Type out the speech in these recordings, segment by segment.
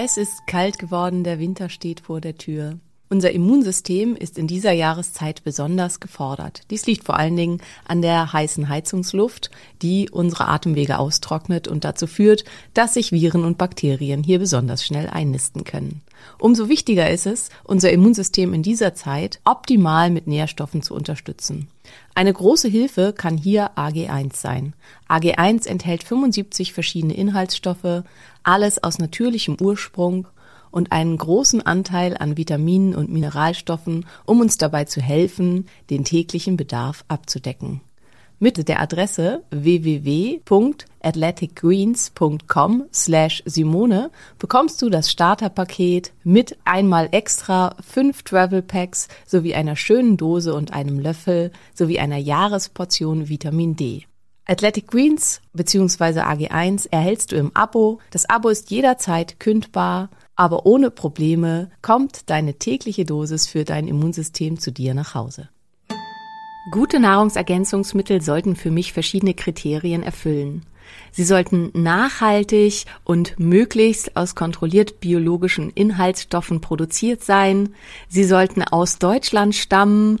Es ist kalt geworden, der Winter steht vor der Tür. Unser Immunsystem ist in dieser Jahreszeit besonders gefordert. Dies liegt vor allen Dingen an der heißen Heizungsluft, die unsere Atemwege austrocknet und dazu führt, dass sich Viren und Bakterien hier besonders schnell einnisten können. Umso wichtiger ist es, unser Immunsystem in dieser Zeit optimal mit Nährstoffen zu unterstützen. Eine große Hilfe kann hier AG1 sein. AG1 enthält 75 verschiedene Inhaltsstoffe, alles aus natürlichem Ursprung und einen großen Anteil an Vitaminen und Mineralstoffen, um uns dabei zu helfen, den täglichen Bedarf abzudecken. Mit der Adresse www.athleticgreens.com slash Simone bekommst du das Starterpaket mit einmal extra fünf Travel Packs sowie einer schönen Dose und einem Löffel sowie einer Jahresportion Vitamin D. Athletic Greens bzw. AG1 erhältst du im Abo. Das Abo ist jederzeit kündbar, aber ohne Probleme kommt deine tägliche Dosis für dein Immunsystem zu dir nach Hause. Gute Nahrungsergänzungsmittel sollten für mich verschiedene Kriterien erfüllen. Sie sollten nachhaltig und möglichst aus kontrolliert biologischen Inhaltsstoffen produziert sein. Sie sollten aus Deutschland stammen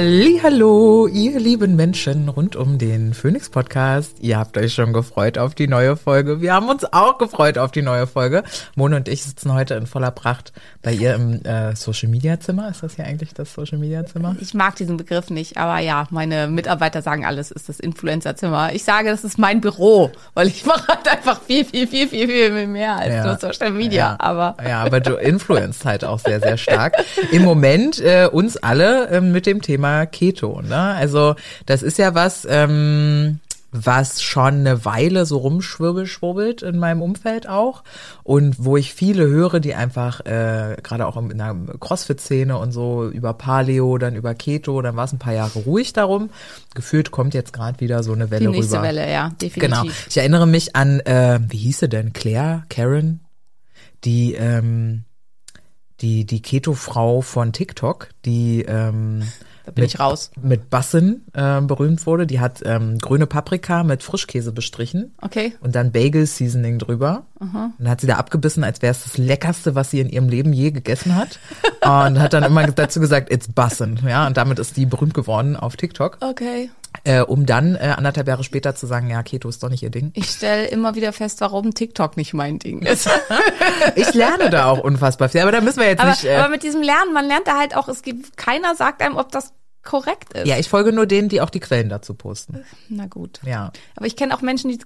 Hallo, ihr lieben Menschen rund um den Phoenix Podcast. Ihr habt euch schon gefreut auf die neue Folge. Wir haben uns auch gefreut auf die neue Folge. Mona und ich sitzen heute in voller Pracht bei ihr im äh, Social Media Zimmer. Ist das hier eigentlich das Social Media Zimmer? Ich mag diesen Begriff nicht, aber ja, meine Mitarbeiter sagen alles ist das Influencer Zimmer. Ich sage, das ist mein Büro, weil ich mache halt einfach viel, viel, viel, viel, viel mehr als ja. nur Social Media. Ja. Aber ja, aber du influenzt halt auch sehr, sehr stark. Im Moment äh, uns alle äh, mit dem Thema Keto. Ne? Also das ist ja was, ähm, was schon eine Weile so rumschwirbelschwurbelt in meinem Umfeld auch und wo ich viele höre, die einfach äh, gerade auch in der Crossfit-Szene und so über Paleo, dann über Keto, dann war es ein paar Jahre ruhig darum. Gefühlt kommt jetzt gerade wieder so eine Welle Die nächste rüber. Welle, ja, definitiv. Genau. Ich erinnere mich an, äh, wie hieß sie denn? Claire, Karen, die ähm, die die Keto-Frau von TikTok, die ähm, da bin mit, ich raus. Mit Bassen äh, berühmt wurde. Die hat ähm, grüne Paprika mit Frischkäse bestrichen. Okay. Und dann Bagel Seasoning drüber. Aha. Und dann hat sie da abgebissen, als wäre es das Leckerste, was sie in ihrem Leben je gegessen hat. und hat dann immer dazu gesagt, it's Bassen. Ja, und damit ist die berühmt geworden auf TikTok. Okay. Äh, um dann äh, anderthalb Jahre später zu sagen, ja, Keto ist doch nicht ihr Ding. Ich stelle immer wieder fest, warum TikTok nicht mein Ding ist. ich lerne da auch unfassbar viel, aber da müssen wir jetzt aber, nicht. Äh, aber mit diesem Lernen, man lernt da halt auch, es gibt, keiner sagt einem, ob das korrekt ist. Ja, ich folge nur denen, die auch die Quellen dazu posten. Na gut. Ja. Aber ich kenne auch Menschen, die,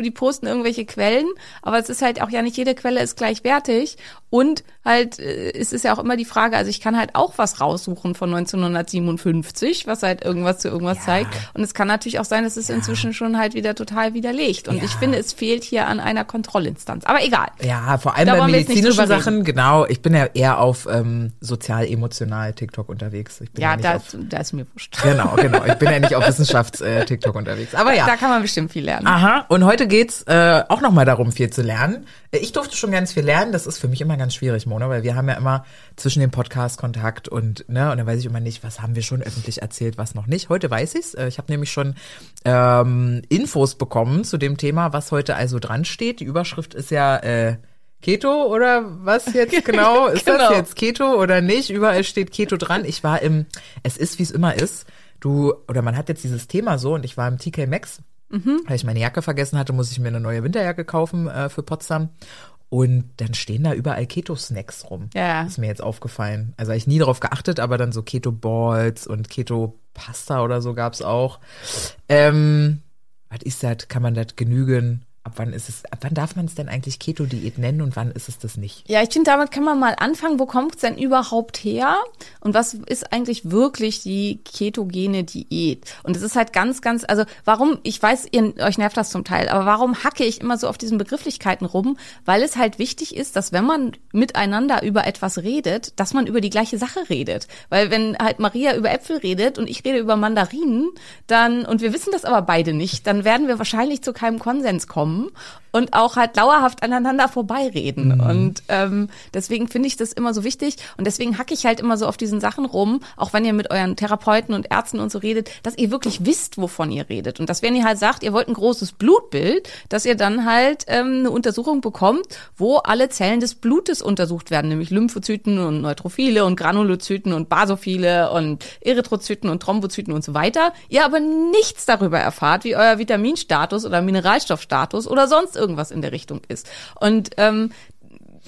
die posten irgendwelche Quellen, aber es ist halt auch ja nicht jede Quelle ist gleichwertig und halt äh, es ist ja auch immer die Frage, also ich kann halt auch was raussuchen von 1957, was halt irgendwas zu irgendwas ja. zeigt und es kann natürlich auch sein, dass es ja. inzwischen schon halt wieder total widerlegt und ja. ich finde, es fehlt hier an einer Kontrollinstanz. Aber egal. Ja, vor allem da bei medizinischen Sachen, genau. Ich bin ja eher auf ähm, sozial-emotional TikTok unterwegs. Ich bin ja, ja da, auf, da ist mir wurscht. Genau, genau. Ich bin ja nicht auf Wissenschafts-TikTok äh, unterwegs. Aber ja. Da kann man bestimmt viel lernen. Aha. Und heute geht's äh, auch nochmal darum, viel zu lernen. Ich durfte schon ganz viel lernen. Das ist für mich immer ganz schwierig, Mona, weil wir haben ja immer zwischen dem Podcast Kontakt und ne, und dann weiß ich immer nicht, was haben wir schon öffentlich erzählt, was noch nicht. Heute weiß ich's. Äh, ich habe nämlich schon ähm, Infos bekommen zu dem Thema, was heute also dran steht. Die Überschrift ist ja äh, Keto oder was jetzt genau? Ist genau. das jetzt Keto oder nicht? Überall steht Keto dran. Ich war im, es ist wie es immer ist. Du, oder man hat jetzt dieses Thema so und ich war im TK Maxx, mhm. weil ich meine Jacke vergessen hatte, muss ich mir eine neue Winterjacke kaufen äh, für Potsdam. Und dann stehen da überall Keto-Snacks rum. Ja. Ist mir jetzt aufgefallen. Also habe ich nie darauf geachtet, aber dann so Keto-Balls und Keto-Pasta oder so gab's auch. Ähm, was ist das? Kann man das genügen? Ab wann ist es, ab wann darf man es denn eigentlich Keto-Diät nennen und wann ist es das nicht? Ja, ich finde, damit kann man mal anfangen. Wo kommt es denn überhaupt her? Und was ist eigentlich wirklich die ketogene Diät? Und es ist halt ganz, ganz, also warum, ich weiß, ihr, euch nervt das zum Teil, aber warum hacke ich immer so auf diesen Begrifflichkeiten rum? Weil es halt wichtig ist, dass wenn man miteinander über etwas redet, dass man über die gleiche Sache redet. Weil wenn halt Maria über Äpfel redet und ich rede über Mandarinen, dann, und wir wissen das aber beide nicht, dann werden wir wahrscheinlich zu keinem Konsens kommen und auch halt dauerhaft aneinander vorbeireden. Mhm. Und ähm, deswegen finde ich das immer so wichtig und deswegen hacke ich halt immer so auf diesen Sachen rum, auch wenn ihr mit euren Therapeuten und Ärzten und so redet, dass ihr wirklich wisst, wovon ihr redet. Und dass wenn ihr halt sagt, ihr wollt ein großes Blutbild, dass ihr dann halt ähm, eine Untersuchung bekommt, wo alle Zellen des Blutes untersucht werden, nämlich Lymphozyten und Neutrophile und Granulozyten und Basophile und Erythrozyten und Thrombozyten und so weiter. Ihr aber nichts darüber erfahrt, wie euer Vitaminstatus oder Mineralstoffstatus oder sonst irgendwas in der Richtung ist. Und ähm,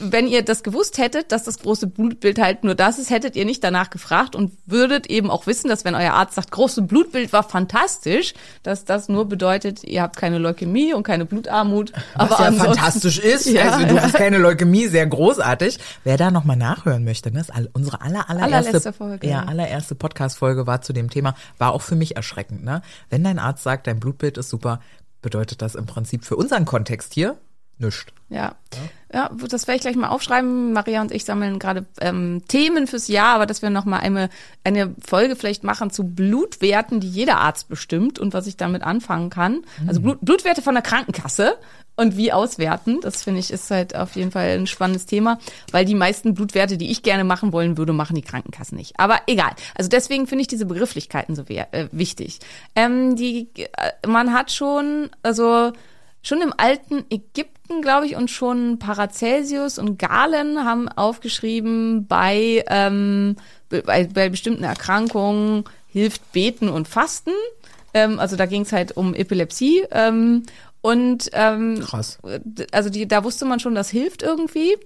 wenn ihr das gewusst hättet, dass das große Blutbild halt nur das ist, hättet ihr nicht danach gefragt und würdet eben auch wissen, dass wenn euer Arzt sagt, große Blutbild war fantastisch, dass das nur bedeutet, ihr habt keine Leukämie und keine Blutarmut. Was aber ja fantastisch ist. Ja, also du ja. hast keine Leukämie, sehr großartig. Wer da nochmal nachhören möchte, ne, ist unsere aller, allererste, Folge, ja, allererste Podcast-Folge war zu dem Thema, war auch für mich erschreckend. Ne? Wenn dein Arzt sagt, dein Blutbild ist super, bedeutet das im Prinzip für unseren Kontext hier nichts. Ja. ja, das werde ich gleich mal aufschreiben. Maria und ich sammeln gerade ähm, Themen fürs Jahr, aber dass wir noch mal eine, eine Folge vielleicht machen zu Blutwerten, die jeder Arzt bestimmt und was ich damit anfangen kann. Mhm. Also Blut, Blutwerte von der Krankenkasse und wie auswerten. Das finde ich ist halt auf jeden Fall ein spannendes Thema, weil die meisten Blutwerte, die ich gerne machen wollen würde, machen die Krankenkassen nicht. Aber egal. Also deswegen finde ich diese Begrifflichkeiten so äh, wichtig. Ähm, die, äh, man hat schon, also schon im alten Ägypten, glaube ich, und schon Paracelsius und Galen haben aufgeschrieben, bei, ähm, bei, bei bestimmten Erkrankungen hilft Beten und Fasten. Ähm, also da ging es halt um Epilepsie. Ähm, und ähm, Krass. also die, da wusste man schon, das hilft irgendwie.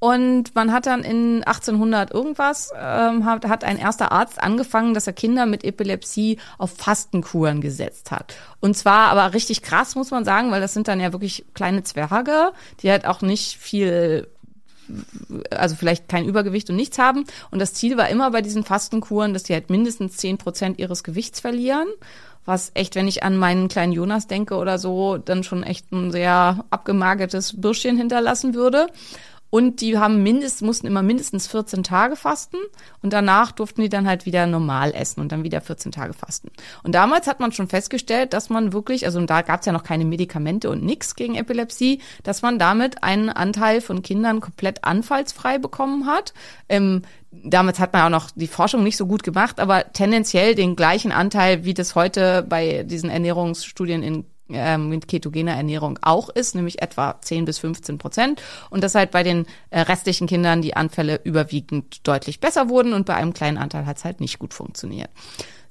Und man hat dann in 1800 irgendwas, ähm, hat, hat ein erster Arzt angefangen, dass er Kinder mit Epilepsie auf Fastenkuren gesetzt hat. Und zwar aber richtig krass, muss man sagen, weil das sind dann ja wirklich kleine Zwerge, die halt auch nicht viel also vielleicht kein Übergewicht und nichts haben. Und das Ziel war immer bei diesen Fastenkuren, dass die halt mindestens zehn Prozent ihres Gewichts verlieren. Was echt, wenn ich an meinen kleinen Jonas denke oder so, dann schon echt ein sehr abgemagertes Bürschchen hinterlassen würde. Und die haben mindestens, mussten immer mindestens 14 Tage fasten und danach durften die dann halt wieder normal essen und dann wieder 14 Tage fasten. Und damals hat man schon festgestellt, dass man wirklich, also da gab es ja noch keine Medikamente und nix gegen Epilepsie, dass man damit einen Anteil von Kindern komplett anfallsfrei bekommen hat. Ähm, damals hat man auch noch die Forschung nicht so gut gemacht, aber tendenziell den gleichen Anteil, wie das heute bei diesen Ernährungsstudien in ähm, mit ketogener Ernährung auch ist, nämlich etwa 10 bis 15 Prozent. Und dass halt bei den äh, restlichen Kindern die Anfälle überwiegend deutlich besser wurden und bei einem kleinen Anteil hat es halt nicht gut funktioniert.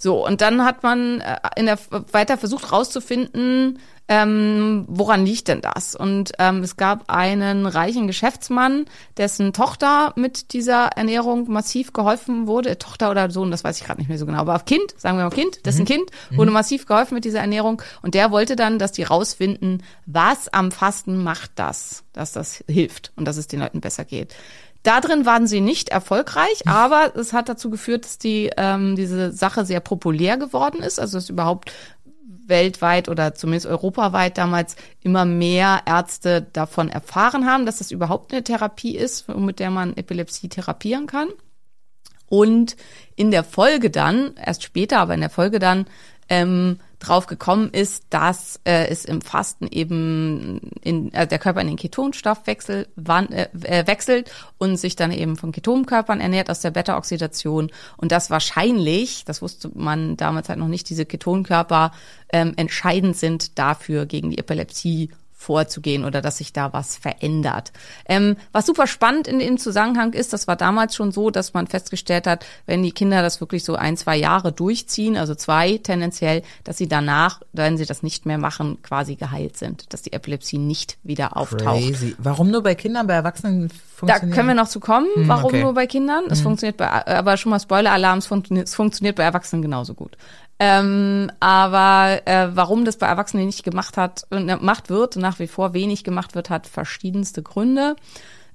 So, und dann hat man äh, in der, weiter versucht rauszufinden, ähm, woran liegt denn das? Und ähm, es gab einen reichen Geschäftsmann, dessen Tochter mit dieser Ernährung massiv geholfen wurde. Tochter oder Sohn, das weiß ich gerade nicht mehr so genau. Aber Kind, sagen wir mal Kind, dessen mhm. Kind wurde mhm. massiv geholfen mit dieser Ernährung. Und der wollte dann, dass die rausfinden, was am Fasten macht das, dass das hilft und dass es den Leuten besser geht. Da drin waren sie nicht erfolgreich, aber es hat dazu geführt, dass die ähm, diese Sache sehr populär geworden ist. Also dass überhaupt weltweit oder zumindest europaweit damals immer mehr Ärzte davon erfahren haben, dass das überhaupt eine Therapie ist, mit der man Epilepsie therapieren kann. Und in der Folge dann, erst später, aber in der Folge dann, ähm, drauf gekommen ist, dass äh, es im Fasten eben in, äh, der Körper in den Ketonstoffwechsel wann, äh, äh, wechselt und sich dann eben von Ketonkörpern ernährt aus der Beta-Oxidation. Und das wahrscheinlich, das wusste man damals halt noch nicht, diese Ketonkörper ähm, entscheidend sind dafür gegen die Epilepsie vorzugehen oder dass sich da was verändert. Ähm, was super spannend in dem Zusammenhang ist, das war damals schon so, dass man festgestellt hat, wenn die Kinder das wirklich so ein, zwei Jahre durchziehen, also zwei tendenziell, dass sie danach, wenn sie das nicht mehr machen, quasi geheilt sind, dass die Epilepsie nicht wieder auftaucht. Crazy. Warum nur bei Kindern, bei Erwachsenen funktioniert? Da können wir noch zu kommen, hm, warum okay. nur bei Kindern. Es hm. funktioniert bei, aber schon mal Spoiler-Alarm, es funktioniert bei Erwachsenen genauso gut. Ähm, aber äh, warum das bei Erwachsenen nicht gemacht hat, äh, gemacht wird, nach wie vor wenig gemacht wird, hat verschiedenste Gründe.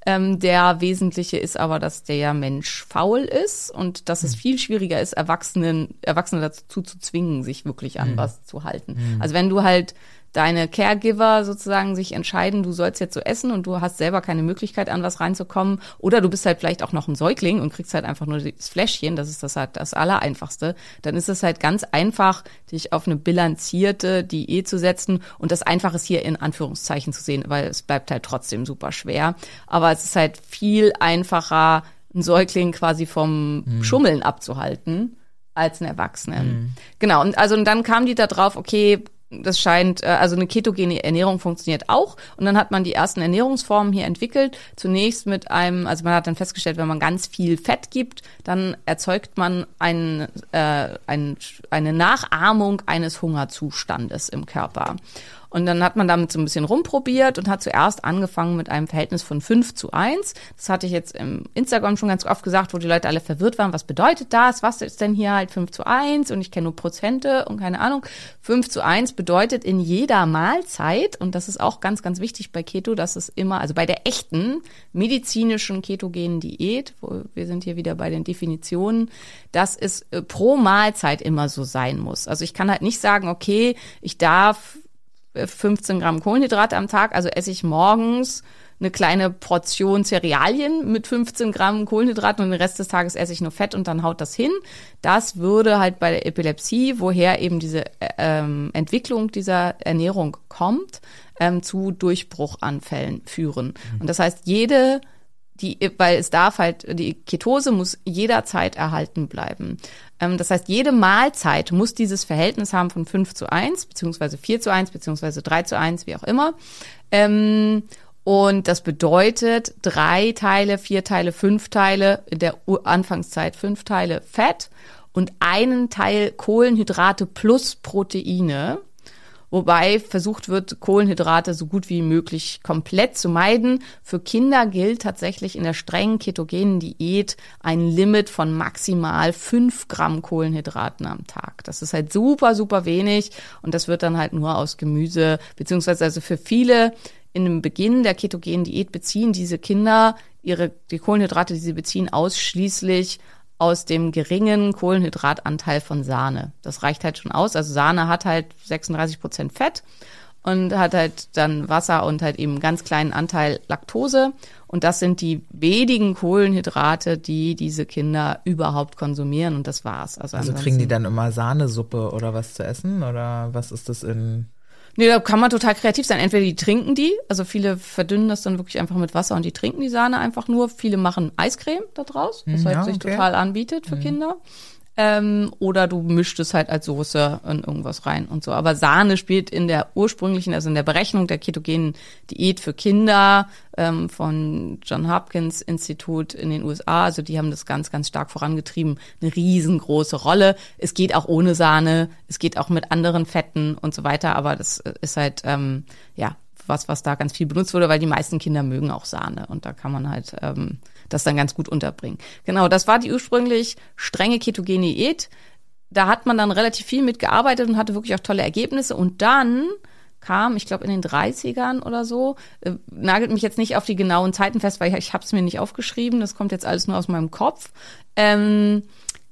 Ähm, der wesentliche ist aber, dass der Mensch faul ist und dass es hm. viel schwieriger ist, Erwachsenen, Erwachsene dazu zu zwingen, sich wirklich an mhm. was zu halten. Mhm. Also wenn du halt deine Caregiver sozusagen sich entscheiden, du sollst jetzt so essen und du hast selber keine Möglichkeit, an was reinzukommen. Oder du bist halt vielleicht auch noch ein Säugling und kriegst halt einfach nur das Fläschchen, das ist das halt das Allereinfachste. Dann ist es halt ganz einfach, dich auf eine bilanzierte Diät zu setzen und das einfach ist hier in Anführungszeichen zu sehen, weil es bleibt halt trotzdem super schwer. Aber es ist halt viel einfacher, einen Säugling quasi vom mhm. Schummeln abzuhalten als einen Erwachsenen. Mhm. Genau, und also und dann kam die da drauf, okay, das scheint, äh, also eine ketogene Ernährung funktioniert auch. Und dann hat man die ersten Ernährungsformen hier entwickelt. Zunächst mit einem, also man hat dann festgestellt, wenn man ganz viel Fett gibt, dann erzeugt man ein, äh, ein, eine Nachahmung eines Hungerzustandes im Körper. Und dann hat man damit so ein bisschen rumprobiert und hat zuerst angefangen mit einem Verhältnis von 5 zu 1. Das hatte ich jetzt im Instagram schon ganz oft gesagt, wo die Leute alle verwirrt waren. Was bedeutet das? Was ist denn hier halt 5 zu 1? Und ich kenne nur Prozente und keine Ahnung. 5 zu 1 bedeutet in jeder Mahlzeit, und das ist auch ganz, ganz wichtig bei Keto, dass es immer, also bei der echten medizinischen ketogenen Diät, wo wir sind hier wieder bei den Definitionen, dass es äh, pro Mahlzeit immer so sein muss. Also ich kann halt nicht sagen, okay, ich darf 15 Gramm Kohlenhydrate am Tag, also esse ich morgens eine kleine Portion Cerealien mit 15 Gramm Kohlenhydraten und den Rest des Tages esse ich nur Fett und dann haut das hin. Das würde halt bei der Epilepsie, woher eben diese ähm, Entwicklung dieser Ernährung kommt, ähm, zu Durchbruchanfällen führen. Mhm. Und das heißt, jede die, weil es darf halt, die Ketose muss jederzeit erhalten bleiben. Ähm, das heißt, jede Mahlzeit muss dieses Verhältnis haben von 5 zu 1, beziehungsweise 4 zu 1, beziehungsweise 3 zu 1, wie auch immer. Ähm, und das bedeutet drei Teile, vier Teile, fünf Teile, in der Anfangszeit fünf Teile Fett und einen Teil Kohlenhydrate plus Proteine wobei versucht wird, Kohlenhydrate so gut wie möglich komplett zu meiden. Für Kinder gilt tatsächlich in der strengen ketogenen Diät ein Limit von maximal fünf Gramm Kohlenhydraten am Tag. Das ist halt super, super wenig und das wird dann halt nur aus Gemüse, beziehungsweise also für viele in dem Beginn der ketogenen Diät beziehen diese Kinder ihre, die Kohlenhydrate, die sie beziehen, ausschließlich aus dem geringen Kohlenhydratanteil von Sahne. Das reicht halt schon aus. Also Sahne hat halt 36 Prozent Fett und hat halt dann Wasser und halt eben ganz kleinen Anteil Laktose. Und das sind die wenigen Kohlenhydrate, die diese Kinder überhaupt konsumieren und das war's. Also, also kriegen die dann immer Sahnesuppe oder was zu essen oder was ist das in Nee, da kann man total kreativ sein. Entweder die trinken die, also viele verdünnen das dann wirklich einfach mit Wasser und die trinken die Sahne einfach nur. Viele machen Eiscreme da draus, was mhm, halt ja, sich okay. total anbietet für mhm. Kinder. Ähm, oder du mischst es halt als Soße in irgendwas rein und so. Aber Sahne spielt in der ursprünglichen, also in der Berechnung der ketogenen Diät für Kinder ähm, von John Hopkins Institut in den USA, also die haben das ganz, ganz stark vorangetrieben, eine riesengroße Rolle. Es geht auch ohne Sahne, es geht auch mit anderen Fetten und so weiter, aber das ist halt, ähm, ja, was, was da ganz viel benutzt wurde, weil die meisten Kinder mögen auch Sahne. Und da kann man halt ähm, das dann ganz gut unterbringen. Genau, das war die ursprünglich strenge ketogene Diät. Da hat man dann relativ viel mitgearbeitet und hatte wirklich auch tolle Ergebnisse und dann kam, ich glaube in den 30ern oder so, äh, nagelt mich jetzt nicht auf die genauen Zeiten fest, weil ich, ich habe es mir nicht aufgeschrieben, das kommt jetzt alles nur aus meinem Kopf, ähm,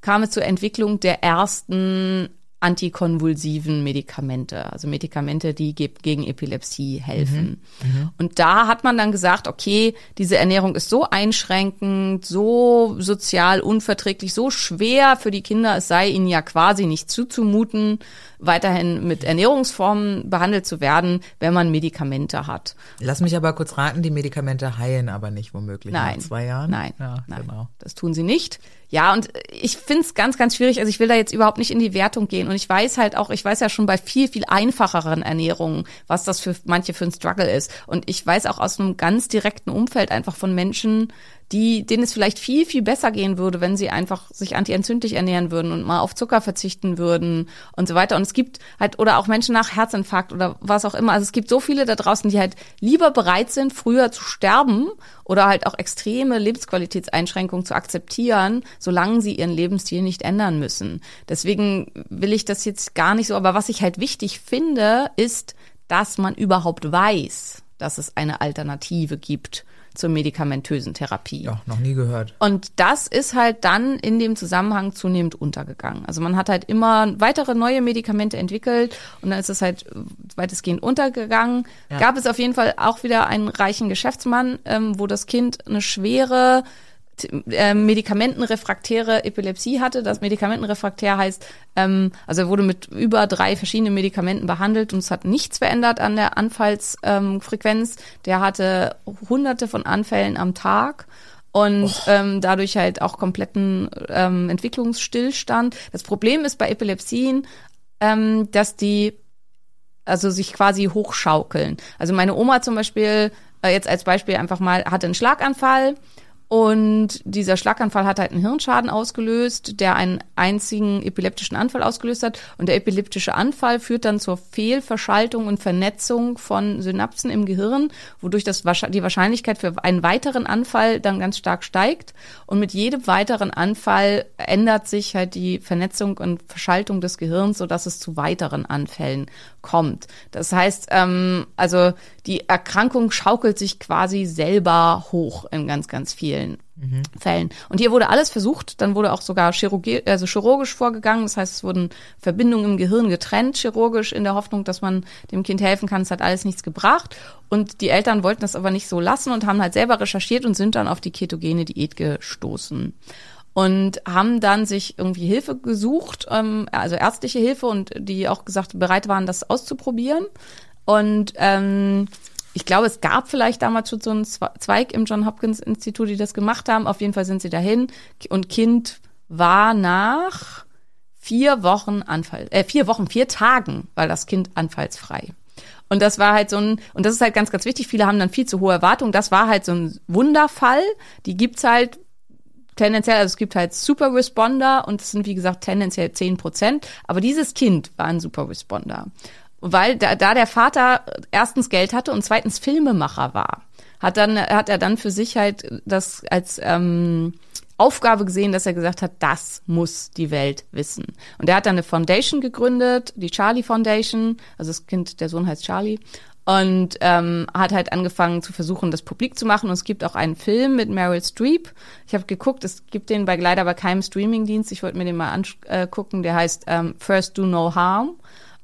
kam es zur Entwicklung der ersten antikonvulsiven Medikamente, also Medikamente, die gegen Epilepsie helfen. Mhm. Mhm. Und da hat man dann gesagt, okay, diese Ernährung ist so einschränkend, so sozial unverträglich, so schwer für die Kinder, es sei ihnen ja quasi nicht zuzumuten, weiterhin mit Ernährungsformen behandelt zu werden, wenn man Medikamente hat. Lass mich aber kurz raten, die Medikamente heilen aber nicht womöglich nein, nach zwei Jahren. Nein, ja, nein, genau. das tun sie nicht. Ja, und ich finde es ganz, ganz schwierig. Also ich will da jetzt überhaupt nicht in die Wertung gehen. Und ich weiß halt auch, ich weiß ja schon bei viel, viel einfacheren Ernährungen, was das für manche für ein Struggle ist. Und ich weiß auch aus einem ganz direkten Umfeld einfach von Menschen, die, denen es vielleicht viel, viel besser gehen würde, wenn sie einfach sich antientzündlich ernähren würden und mal auf Zucker verzichten würden und so weiter. Und es gibt halt, oder auch Menschen nach Herzinfarkt oder was auch immer. Also es gibt so viele da draußen, die halt lieber bereit sind, früher zu sterben oder halt auch extreme Lebensqualitätseinschränkungen zu akzeptieren, solange sie ihren Lebensstil nicht ändern müssen. Deswegen will ich das jetzt gar nicht so, aber was ich halt wichtig finde, ist, dass man überhaupt weiß, dass es eine Alternative gibt zur medikamentösen Therapie. Ja, noch nie gehört. Und das ist halt dann in dem Zusammenhang zunehmend untergegangen. Also man hat halt immer weitere neue Medikamente entwickelt und dann ist es halt weitestgehend untergegangen. Ja. Gab es auf jeden Fall auch wieder einen reichen Geschäftsmann, ähm, wo das Kind eine schwere äh, medikamentenrefraktäre Epilepsie hatte. Das Medikamentenrefraktär heißt, ähm, also er wurde mit über drei verschiedenen Medikamenten behandelt und es hat nichts verändert an der Anfallsfrequenz. Ähm, der hatte hunderte von Anfällen am Tag und oh. ähm, dadurch halt auch kompletten ähm, Entwicklungsstillstand. Das Problem ist bei Epilepsien, ähm, dass die also sich quasi hochschaukeln. Also meine Oma zum Beispiel, äh, jetzt als Beispiel einfach mal, hatte einen Schlaganfall und dieser Schlaganfall hat halt einen Hirnschaden ausgelöst, der einen einzigen epileptischen Anfall ausgelöst hat. Und der epileptische Anfall führt dann zur Fehlverschaltung und Vernetzung von Synapsen im Gehirn, wodurch das, die Wahrscheinlichkeit für einen weiteren Anfall dann ganz stark steigt. Und mit jedem weiteren Anfall ändert sich halt die Vernetzung und Verschaltung des Gehirns, sodass es zu weiteren Anfällen kommt. Das heißt, ähm, also die Erkrankung schaukelt sich quasi selber hoch in ganz, ganz vielen mhm. Fällen. Und hier wurde alles versucht, dann wurde auch sogar chirurgi also chirurgisch vorgegangen. Das heißt, es wurden Verbindungen im Gehirn getrennt, chirurgisch, in der Hoffnung, dass man dem Kind helfen kann. Es hat alles nichts gebracht. Und die Eltern wollten das aber nicht so lassen und haben halt selber recherchiert und sind dann auf die ketogene Diät gestoßen und haben dann sich irgendwie Hilfe gesucht, ähm, also ärztliche Hilfe und die auch gesagt bereit waren, das auszuprobieren. Und ähm, ich glaube, es gab vielleicht damals schon so einen Zweig im John Hopkins Institut, die das gemacht haben. Auf jeden Fall sind sie dahin und Kind war nach vier Wochen Anfall, äh, vier Wochen, vier Tagen war das Kind anfallsfrei. Und das war halt so ein, und das ist halt ganz, ganz wichtig. Viele haben dann viel zu hohe Erwartungen. Das war halt so ein Wunderfall. Die gibt's halt tendenziell, also es gibt halt Super Responder und es sind wie gesagt tendenziell zehn Prozent. Aber dieses Kind war ein Super Responder. Weil da, da der Vater erstens Geld hatte und zweitens Filmemacher war, hat dann hat er dann für sich halt das als ähm, Aufgabe gesehen, dass er gesagt hat, das muss die Welt wissen. Und er hat dann eine Foundation gegründet, die Charlie Foundation, also das Kind, der Sohn heißt Charlie und ähm, hat halt angefangen zu versuchen, das publik zu machen. Und es gibt auch einen Film mit Meryl Streep. Ich habe geguckt, es gibt den bei leider bei keinem Streamingdienst. Ich wollte mir den mal angucken. Der heißt ähm, First Do No Harm.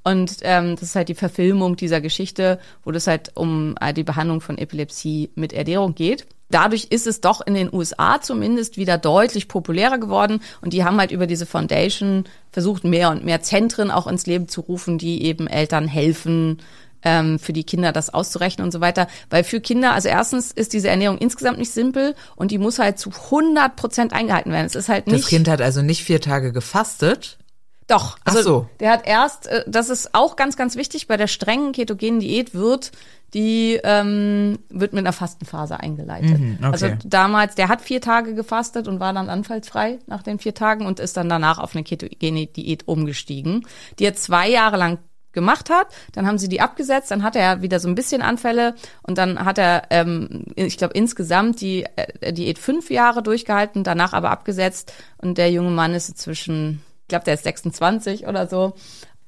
Und ähm, das ist halt die Verfilmung dieser Geschichte, wo das halt um äh, die Behandlung von Epilepsie mit Ernährung geht. Dadurch ist es doch in den USA zumindest wieder deutlich populärer geworden und die haben halt über diese Foundation versucht, mehr und mehr Zentren auch ins Leben zu rufen, die eben Eltern helfen, ähm, für die Kinder das auszurechnen und so weiter. Weil für Kinder, also erstens ist diese Ernährung insgesamt nicht simpel und die muss halt zu 100 Prozent eingehalten werden. Es ist halt nicht. Das Kind hat also nicht vier Tage gefastet. Doch, also Ach so. der hat erst, äh, das ist auch ganz, ganz wichtig, bei der strengen ketogenen Diät wird die ähm, wird mit einer Fastenphase eingeleitet. Mhm, okay. Also damals, der hat vier Tage gefastet und war dann anfallsfrei nach den vier Tagen und ist dann danach auf eine ketogene Diät umgestiegen, die er zwei Jahre lang gemacht hat. Dann haben sie die abgesetzt, dann hat er wieder so ein bisschen Anfälle und dann hat er, ähm, ich glaube, insgesamt die äh, Diät fünf Jahre durchgehalten, danach aber abgesetzt und der junge Mann ist inzwischen, ich glaube, der ist 26 oder so.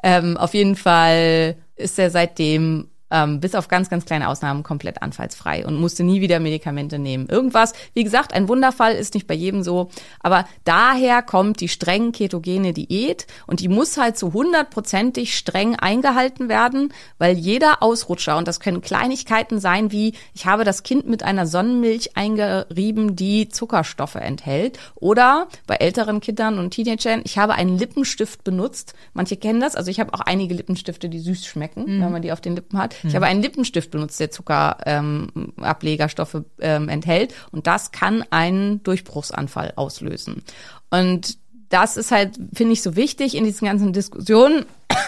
Ähm, auf jeden Fall ist er seitdem ähm, bis auf ganz, ganz kleine Ausnahmen komplett anfallsfrei und musste nie wieder Medikamente nehmen. Irgendwas, wie gesagt, ein Wunderfall ist nicht bei jedem so, aber daher kommt die streng ketogene Diät und die muss halt zu hundertprozentig streng eingehalten werden, weil jeder Ausrutscher, und das können Kleinigkeiten sein wie, ich habe das Kind mit einer Sonnenmilch eingerieben, die Zuckerstoffe enthält, oder bei älteren Kindern und Teenagern, ich habe einen Lippenstift benutzt. Manche kennen das, also ich habe auch einige Lippenstifte, die süß schmecken, mhm. wenn man die auf den Lippen hat. Ich habe einen Lippenstift benutzt, der Zuckerablegerstoffe ähm, ähm, enthält und das kann einen Durchbruchsanfall auslösen. Und das ist halt, finde ich, so wichtig in diesen ganzen Diskussionen.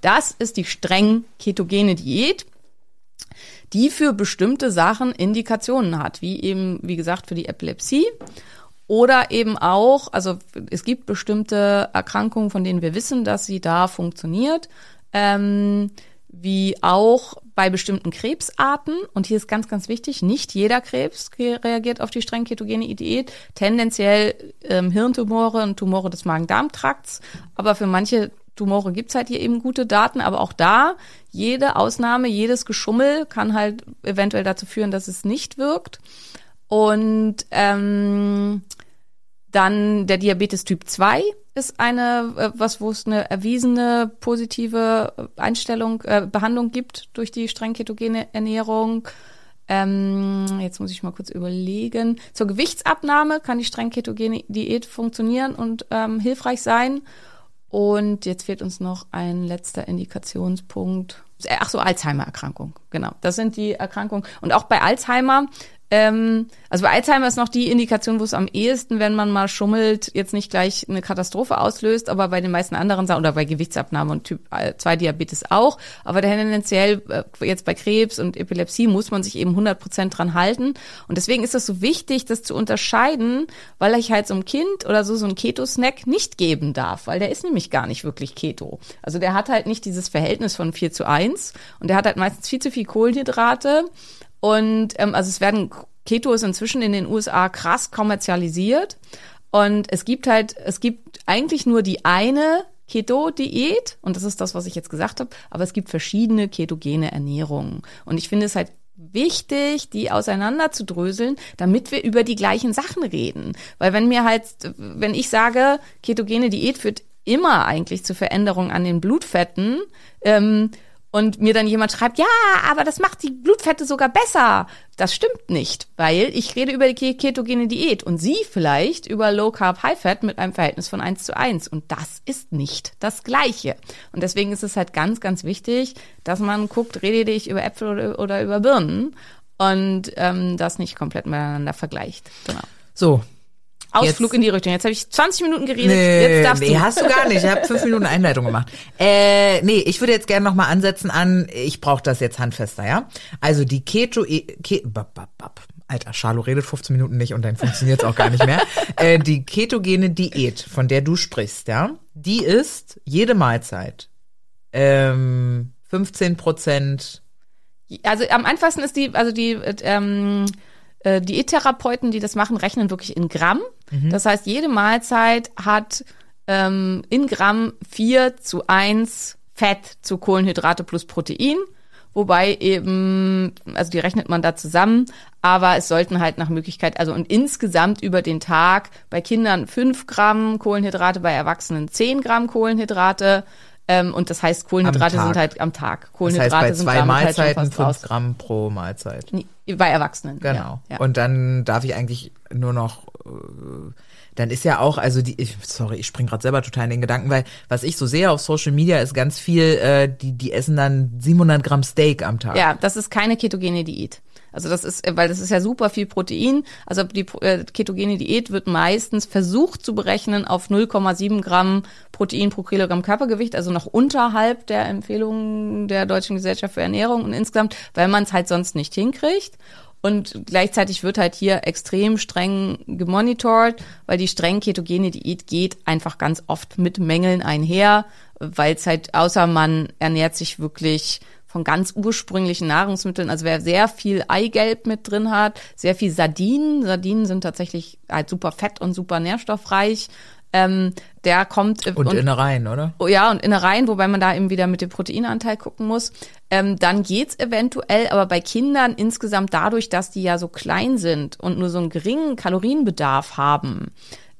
Das ist die streng ketogene Diät, die für bestimmte Sachen Indikationen hat, wie eben, wie gesagt, für die Epilepsie oder eben auch, also es gibt bestimmte Erkrankungen, von denen wir wissen, dass sie da funktioniert, ähm, wie auch bei bestimmten Krebsarten. Und hier ist ganz, ganz wichtig, nicht jeder Krebs reagiert auf die streng ketogene Diät. Tendenziell ähm, Hirntumore und Tumore des Magen-Darm-Trakts. Aber für manche Tumore gibt's halt hier eben gute Daten, aber auch da, jede Ausnahme, jedes Geschummel kann halt eventuell dazu führen, dass es nicht wirkt. Und ähm, dann der Diabetes Typ 2 ist eine, äh, was, wo es eine erwiesene positive Einstellung, äh, Behandlung gibt durch die streng ketogene Ernährung. Ähm, jetzt muss ich mal kurz überlegen. Zur Gewichtsabnahme kann die streng ketogene Diät funktionieren und ähm, hilfreich sein. Und jetzt fehlt uns noch ein letzter Indikationspunkt. Ach so, Alzheimer-Erkrankung. Genau. Das sind die Erkrankungen. Und auch bei Alzheimer ähm, also bei Alzheimer ist noch die Indikation, wo es am ehesten, wenn man mal schummelt, jetzt nicht gleich eine Katastrophe auslöst, aber bei den meisten anderen Sachen oder bei Gewichtsabnahme und Typ 2 Diabetes auch. Aber tendenziell äh, jetzt bei Krebs und Epilepsie muss man sich eben 100 Prozent dran halten. Und deswegen ist es so wichtig, das zu unterscheiden, weil ich halt so ein Kind oder so so ein Keto-Snack nicht geben darf, weil der ist nämlich gar nicht wirklich Keto. Also der hat halt nicht dieses Verhältnis von 4 zu 1 und der hat halt meistens viel zu viel Kohlenhydrate und ähm, also es werden Keto ist inzwischen in den USA krass kommerzialisiert. Und es gibt halt, es gibt eigentlich nur die eine Keto-Diät, und das ist das, was ich jetzt gesagt habe, aber es gibt verschiedene ketogene Ernährungen. Und ich finde es halt wichtig, die auseinander zu dröseln, damit wir über die gleichen Sachen reden. Weil wenn mir halt, wenn ich sage, ketogene Diät führt immer eigentlich zu Veränderungen an den Blutfetten, ähm, und mir dann jemand schreibt, ja, aber das macht die Blutfette sogar besser. Das stimmt nicht, weil ich rede über die ketogene Diät und Sie vielleicht über Low Carb High Fat mit einem Verhältnis von 1 zu 1 und das ist nicht das Gleiche. Und deswegen ist es halt ganz, ganz wichtig, dass man guckt, rede ich über Äpfel oder, oder über Birnen und ähm, das nicht komplett miteinander vergleicht. Genau. So, Ausflug jetzt, in die Richtung. Jetzt habe ich 20 Minuten geredet. Nee, jetzt darfst nee, du. hast du gar nicht. Ich habe fünf Minuten Einleitung gemacht. Äh, nee, ich würde jetzt gerne noch mal ansetzen an, ich brauche das jetzt handfester, ja? Also die Keto... E, Ke, bap, bap, bap. Alter, Charlo redet 15 Minuten nicht und dann funktioniert es auch gar nicht mehr. äh, die ketogene Diät, von der du sprichst, ja, die ist jede Mahlzeit ähm, 15 Prozent. Also am einfachsten ist die, also die ähm, äh, Diättherapeuten, die das machen, rechnen wirklich in Gramm. Mhm. Das heißt, jede Mahlzeit hat ähm, in Gramm 4 zu 1 Fett zu Kohlenhydrate plus Protein. Wobei eben, also die rechnet man da zusammen, aber es sollten halt nach Möglichkeit, also und insgesamt über den Tag bei Kindern 5 Gramm Kohlenhydrate, bei Erwachsenen 10 Gramm Kohlenhydrate. Ähm, und das heißt, Kohlenhydrate sind halt am Tag. Kohlenhydrate das heißt, bei sind zwei Mahlzeiten halt 5 Gramm pro Mahlzeit. Bei Erwachsenen. Genau. Ja, ja. Und dann darf ich eigentlich nur noch äh, dann ist ja auch, also die, ich, sorry, ich spring gerade selber total in den Gedanken, weil was ich so sehe auf Social Media ist ganz viel, äh, die, die essen dann 700 Gramm Steak am Tag. Ja, das ist keine ketogene Diät. Also das ist, weil das ist ja super viel Protein. Also die äh, ketogene Diät wird meistens versucht zu berechnen auf 0,7 Gramm Protein pro Kilogramm Körpergewicht, also noch unterhalb der Empfehlungen der Deutschen Gesellschaft für Ernährung und insgesamt, weil man es halt sonst nicht hinkriegt. Und gleichzeitig wird halt hier extrem streng gemonitort, weil die streng ketogene Diät geht einfach ganz oft mit Mängeln einher, weil es halt, außer man ernährt sich wirklich von ganz ursprünglichen Nahrungsmitteln, also wer sehr viel Eigelb mit drin hat, sehr viel Sardinen, Sardinen sind tatsächlich halt super fett und super nährstoffreich, ähm, der kommt und, und Innereien, oder? Oh, ja, und Innereien, wobei man da eben wieder mit dem Proteinanteil gucken muss. Ähm, dann geht's eventuell, aber bei Kindern insgesamt dadurch, dass die ja so klein sind und nur so einen geringen Kalorienbedarf haben,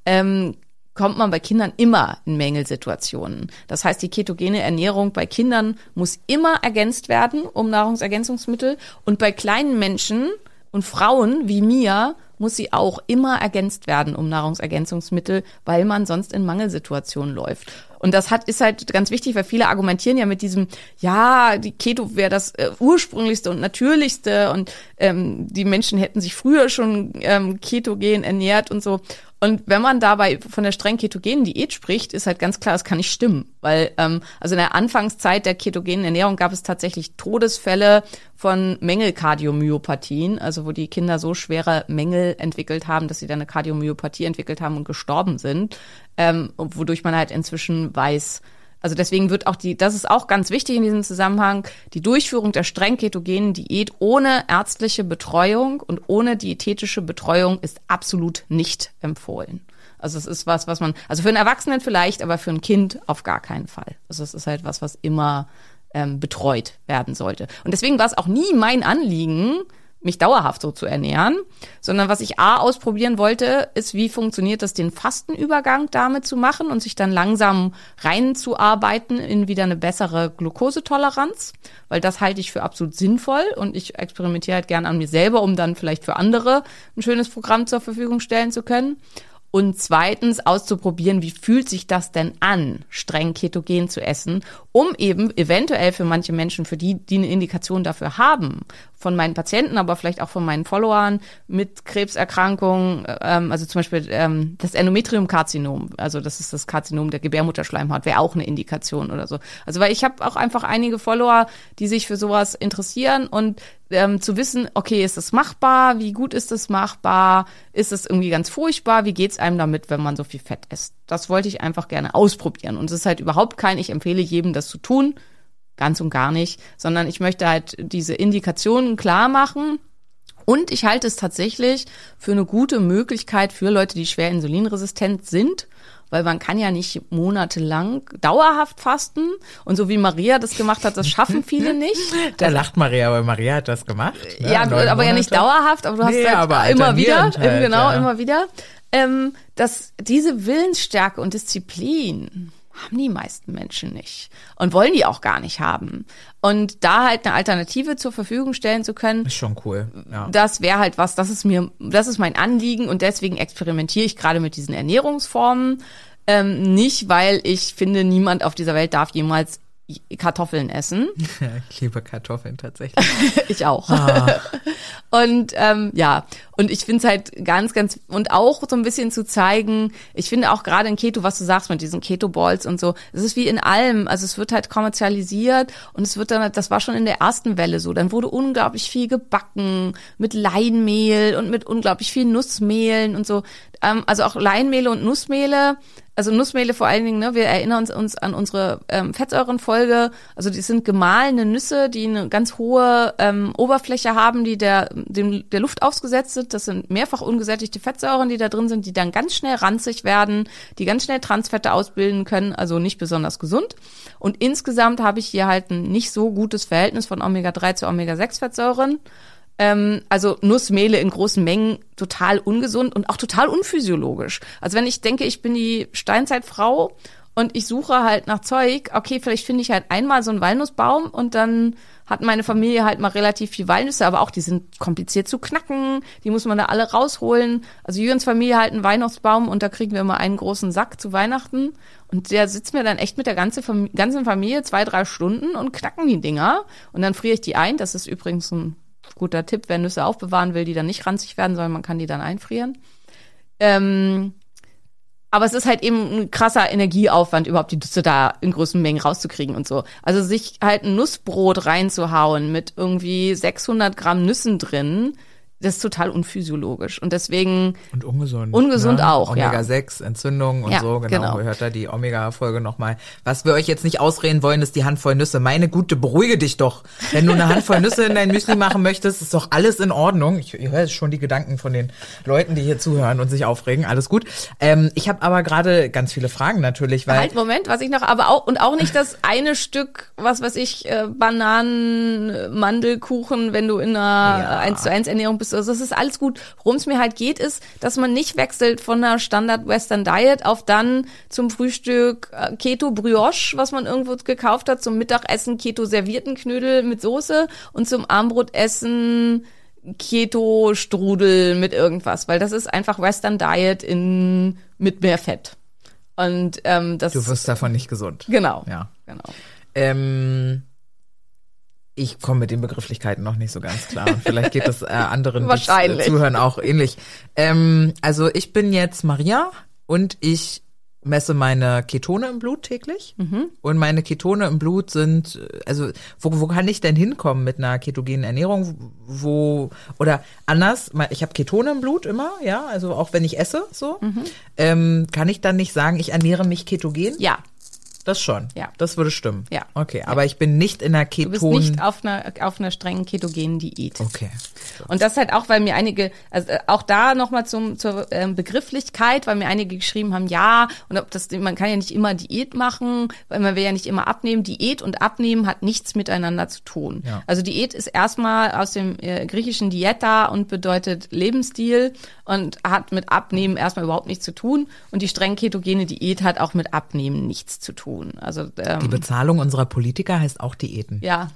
ähm, kommt man bei Kindern immer in Mängelsituationen. Das heißt, die ketogene Ernährung bei Kindern muss immer ergänzt werden um Nahrungsergänzungsmittel und bei kleinen Menschen und Frauen wie mir muss sie auch immer ergänzt werden um Nahrungsergänzungsmittel, weil man sonst in Mangelsituationen läuft. Und das hat ist halt ganz wichtig, weil viele argumentieren ja mit diesem, ja, die Keto wäre das äh, ursprünglichste und natürlichste und ähm, die Menschen hätten sich früher schon ähm, ketogen ernährt und so. Und wenn man dabei von der streng ketogenen Diät spricht, ist halt ganz klar, es kann nicht stimmen. Weil, ähm, also in der Anfangszeit der ketogenen Ernährung gab es tatsächlich Todesfälle von Mängelkardiomyopathien, also wo die Kinder so schwere Mängel entwickelt haben, dass sie dann eine Kardiomyopathie entwickelt haben und gestorben sind, ähm, wodurch man halt inzwischen weiß, also deswegen wird auch die, das ist auch ganz wichtig in diesem Zusammenhang, die Durchführung der streng ketogenen Diät ohne ärztliche Betreuung und ohne diätetische Betreuung ist absolut nicht empfohlen. Also es ist was, was man, also für einen Erwachsenen vielleicht, aber für ein Kind auf gar keinen Fall. Also es ist halt was, was immer ähm, betreut werden sollte. Und deswegen war es auch nie mein Anliegen, mich dauerhaft so zu ernähren, sondern was ich A ausprobieren wollte, ist, wie funktioniert das, den Fastenübergang damit zu machen und sich dann langsam reinzuarbeiten in wieder eine bessere Glukosetoleranz, weil das halte ich für absolut sinnvoll und ich experimentiere halt gern an mir selber, um dann vielleicht für andere ein schönes Programm zur Verfügung stellen zu können. Und zweitens auszuprobieren, wie fühlt sich das denn an, streng ketogen zu essen, um eben eventuell für manche Menschen, für die, die eine Indikation dafür haben, von meinen Patienten, aber vielleicht auch von meinen Followern mit Krebserkrankungen, ähm, also zum Beispiel ähm, das Endometriumkarzinom, also das ist das Karzinom der Gebärmutterschleimhaut, wäre auch eine Indikation oder so. Also weil ich habe auch einfach einige Follower, die sich für sowas interessieren und ähm, zu wissen, okay, ist das machbar? Wie gut ist das machbar? Ist es irgendwie ganz furchtbar? Wie geht's einem damit, wenn man so viel Fett isst? Das wollte ich einfach gerne ausprobieren. Und es ist halt überhaupt kein, ich empfehle jedem, das zu tun ganz und gar nicht, sondern ich möchte halt diese Indikationen klar machen. Und ich halte es tatsächlich für eine gute Möglichkeit für Leute, die schwer insulinresistent sind, weil man kann ja nicht monatelang dauerhaft fasten. Und so wie Maria das gemacht hat, das schaffen viele nicht. Da lacht Maria, weil Maria hat das gemacht. Ne? Ja, aber Monate. ja nicht dauerhaft, aber du hast nee, halt aber immer wieder, halt, genau, ja. immer wieder. Ähm, dass diese Willensstärke und Disziplin haben die meisten Menschen nicht und wollen die auch gar nicht haben. Und da halt eine Alternative zur Verfügung stellen zu können, ist schon cool. Ja. Das wäre halt was, das ist mir, das ist mein Anliegen und deswegen experimentiere ich gerade mit diesen Ernährungsformen. Ähm, nicht, weil ich finde, niemand auf dieser Welt darf jemals Kartoffeln essen. ich liebe Kartoffeln tatsächlich. ich auch. Ah. Und ähm, ja, und ich finde es halt ganz, ganz und auch so ein bisschen zu zeigen, ich finde auch gerade in Keto, was du sagst mit diesen Keto-Balls und so, es ist wie in allem, also es wird halt kommerzialisiert und es wird dann, das war schon in der ersten Welle so, dann wurde unglaublich viel gebacken mit Leinmehl und mit unglaublich viel Nussmehlen und so. Ähm, also auch Leinmehle und Nussmehle also Nussmehle vor allen Dingen, ne, wir erinnern uns, uns an unsere ähm, Fettsäurenfolge. Also die sind gemahlene Nüsse, die eine ganz hohe ähm, Oberfläche haben, die der, dem, der Luft ausgesetzt sind. Das sind mehrfach ungesättigte Fettsäuren, die da drin sind, die dann ganz schnell ranzig werden, die ganz schnell Transfette ausbilden können, also nicht besonders gesund. Und insgesamt habe ich hier halt ein nicht so gutes Verhältnis von Omega-3 zu Omega-6-Fettsäuren. Ähm, also Nussmehle in großen Mengen total ungesund und auch total unphysiologisch. Also wenn ich denke, ich bin die Steinzeitfrau und ich suche halt nach Zeug, okay, vielleicht finde ich halt einmal so einen Walnussbaum und dann hat meine Familie halt mal relativ viel Walnüsse, aber auch die sind kompliziert zu knacken, die muss man da alle rausholen. Also Jürgens Familie halt einen Weihnachtsbaum und da kriegen wir immer einen großen Sack zu Weihnachten und der sitzt mir dann echt mit der ganzen Familie zwei, drei Stunden und knacken die Dinger und dann friere ich die ein. Das ist übrigens ein guter Tipp, wer Nüsse aufbewahren will, die dann nicht ranzig werden, sondern man kann die dann einfrieren. Ähm, aber es ist halt eben ein krasser Energieaufwand, überhaupt die Nüsse da in größten Mengen rauszukriegen und so. Also sich halt ein Nussbrot reinzuhauen mit irgendwie 600 Gramm Nüssen drin, das ist total unphysiologisch und deswegen und ungesund. Ungesund ne? auch, Omega ja. 6 Entzündung und ja, so, genau. genau. Hört da die Omega Folge nochmal. Was wir euch jetzt nicht ausreden wollen, ist die Handvoll Nüsse. Meine Gute, beruhige dich doch. Wenn du eine Handvoll Nüsse in dein Müsli machen möchtest, ist doch alles in Ordnung. Ich, ich höre schon die Gedanken von den Leuten, die hier zuhören und sich aufregen. Alles gut. Ähm, ich habe aber gerade ganz viele Fragen natürlich, weil Halt Moment, was ich noch aber auch und auch nicht das eine Stück, was weiß ich, äh, Bananen, Mandelkuchen, wenn du in einer ja. 1 zu 1 Ernährung bist bist. Also das ist alles gut. Worum es mir halt geht, ist, dass man nicht wechselt von einer Standard Western Diet auf dann zum Frühstück äh, Keto Brioche, was man irgendwo gekauft hat, zum Mittagessen Keto servierten Knödel mit Soße und zum Armbrotessen Keto Strudel mit irgendwas, weil das ist einfach Western Diet in mit mehr Fett. Und ähm, das Du wirst davon nicht gesund. genau, Ja. genau. Ähm, ich komme mit den Begrifflichkeiten noch nicht so ganz klar. Und vielleicht geht das äh, anderen, die Wahrscheinlich. zuhören, auch ähnlich. Ähm, also ich bin jetzt Maria und ich messe meine Ketone im Blut täglich. Mhm. Und meine Ketone im Blut sind, äh, also wo, wo kann ich denn hinkommen mit einer ketogenen Ernährung? Wo oder anders, ich habe Ketone im Blut immer, ja, also auch wenn ich esse, so. Mhm. Ähm, kann ich dann nicht sagen, ich ernähre mich ketogen? Ja, Das schon. Ja. Das würde stimmen. Ja. Okay, aber ich bin nicht in der du bist Keton. nicht auf einer auf einer strengen ketogenen Diät. okay. Und das halt auch, weil mir einige, also äh, auch da nochmal zum zur ähm, Begrifflichkeit, weil mir einige geschrieben haben, ja, und ob das, man kann ja nicht immer Diät machen, weil man will ja nicht immer abnehmen. Diät und Abnehmen hat nichts miteinander zu tun. Ja. Also Diät ist erstmal aus dem äh, griechischen Dieta und bedeutet Lebensstil und hat mit Abnehmen erstmal überhaupt nichts zu tun. Und die streng ketogene Diät hat auch mit Abnehmen nichts zu tun. Also ähm, Die Bezahlung unserer Politiker heißt auch Diäten. ja,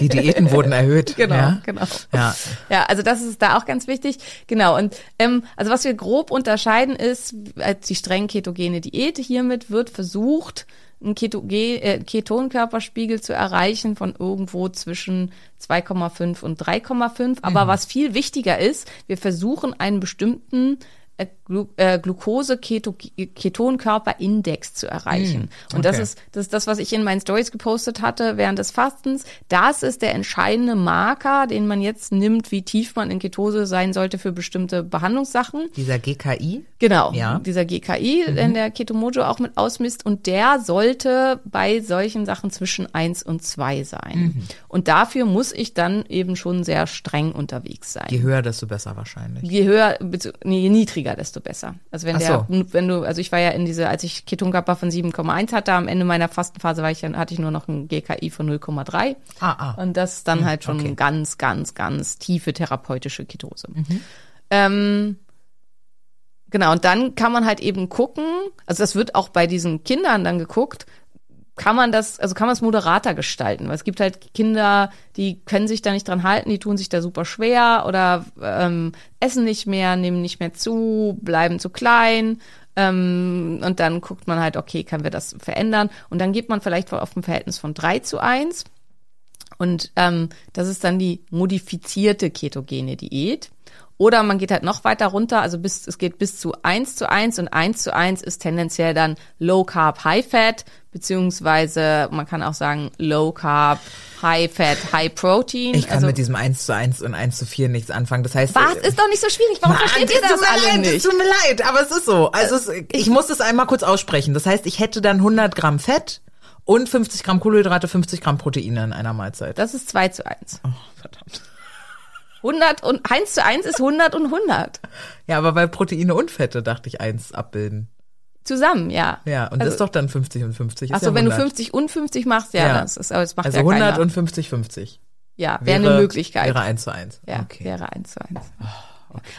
Die Diäten wurden erhöht. Genau, ja? genau. Ja. Ja, also das ist da auch ganz wichtig. Genau. Und ähm, also was wir grob unterscheiden ist, als die streng ketogene Diät. Hiermit wird versucht, einen Ketoge äh, Ketonkörperspiegel zu erreichen von irgendwo zwischen 2,5 und 3,5. Aber Mhm. was viel wichtiger ist, wir versuchen einen bestimmten äh, Glu äh, Glucose-Ketonkörperindex zu erreichen. Und das ist das ist das, was ich in meinen Stories gepostet hatte während des Fastens. Das ist der entscheidende Marker, den man jetzt nimmt, wie tief man in Ketose sein sollte für bestimmte Behandlungssachen. Dieser GKI. Genau, Ja. dieser GKI, den der Ketomojo auch mit ausmisst. Und der sollte bei solchen Sachen zwischen eins und zwei sein. Und dafür muss ich dann eben schon sehr streng unterwegs sein. Je höher, desto besser wahrscheinlich. Je höher, je niedriger, desto besser. Also wenn der, so. wenn du, also ich war ja in diese, als ich Ketonkörper von 7,1 hatte, am Ende meiner Fastenphase war ich, ja- hatte ich nur noch ein GKI von 0,3. Ah, ah. Und das ist dann halt schon okay. ganz, ganz, ganz tiefe therapeutische Ketose. Ähm, genau, und dann kann man halt eben gucken, also das wird auch bei diesen Kindern dann geguckt, kann man das, also kann man es moderater gestalten, weil es gibt halt Kinder, die können sich da nicht dran halten, die tun sich da super schwer oder ähm, essen nicht mehr, nehmen nicht mehr zu, bleiben zu klein. Ähm, und dann guckt man halt, okay, können wir das verändern? Und dann geht man vielleicht auf ein Verhältnis von 3 zu 1. Und ähm, das ist dann die modifizierte ketogene Diät. Oder man geht halt noch weiter runter, also bis, es geht bis zu 1 zu 1 und 1 zu 1 ist tendenziell dann Low Carb, High Fat, beziehungsweise man kann auch sagen Low Carb, High Fat, High Protein. Ich kann also, mit diesem 1 zu 1 und 1 zu 4 nichts anfangen. Das heißt, was äh, ist doch nicht so schwierig, warum Mann, versteht ihr das tut mir alle leid, nicht? Es tut mir leid, aber es ist so. Also es, ich muss das einmal kurz aussprechen. Das heißt, ich hätte dann 100 Gramm Fett und 50 Gramm Kohlenhydrate, 50 Gramm Proteine in einer Mahlzeit. Das ist 2 zu 1. Oh, verdammt. 100 und 1 zu 1 ist 100 und 100. Ja, aber bei Proteine und Fette dachte ich eins abbilden. Zusammen, ja. Ja, und das ist doch dann 50 und 50. Ist Achso, ja Also wenn du 100. 50 und 50 machst, ja, Ja. das ist, aber das macht Also ja 100 keiner. und 50, 50. ja, wäre eine Möglichkeit. Wäre 1 zu 1. ja, okay. Wäre 1 zu 1.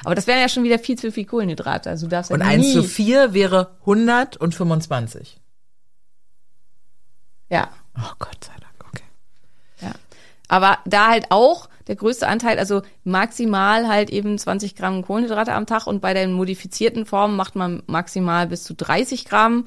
Aber das wären ja schon wieder viel zu viel Kohlenhydrate. Also du darfst ja Und nie. 1 zu 4 wäre 100 und 25. Ja, Oh Gott sei Dank, okay. ja. Aber da halt auch der größte Anteil, also maximal halt eben 20 Gramm Kohlenhydrate am Tag und bei den modifizierten Formen macht man maximal bis zu 30 Gramm.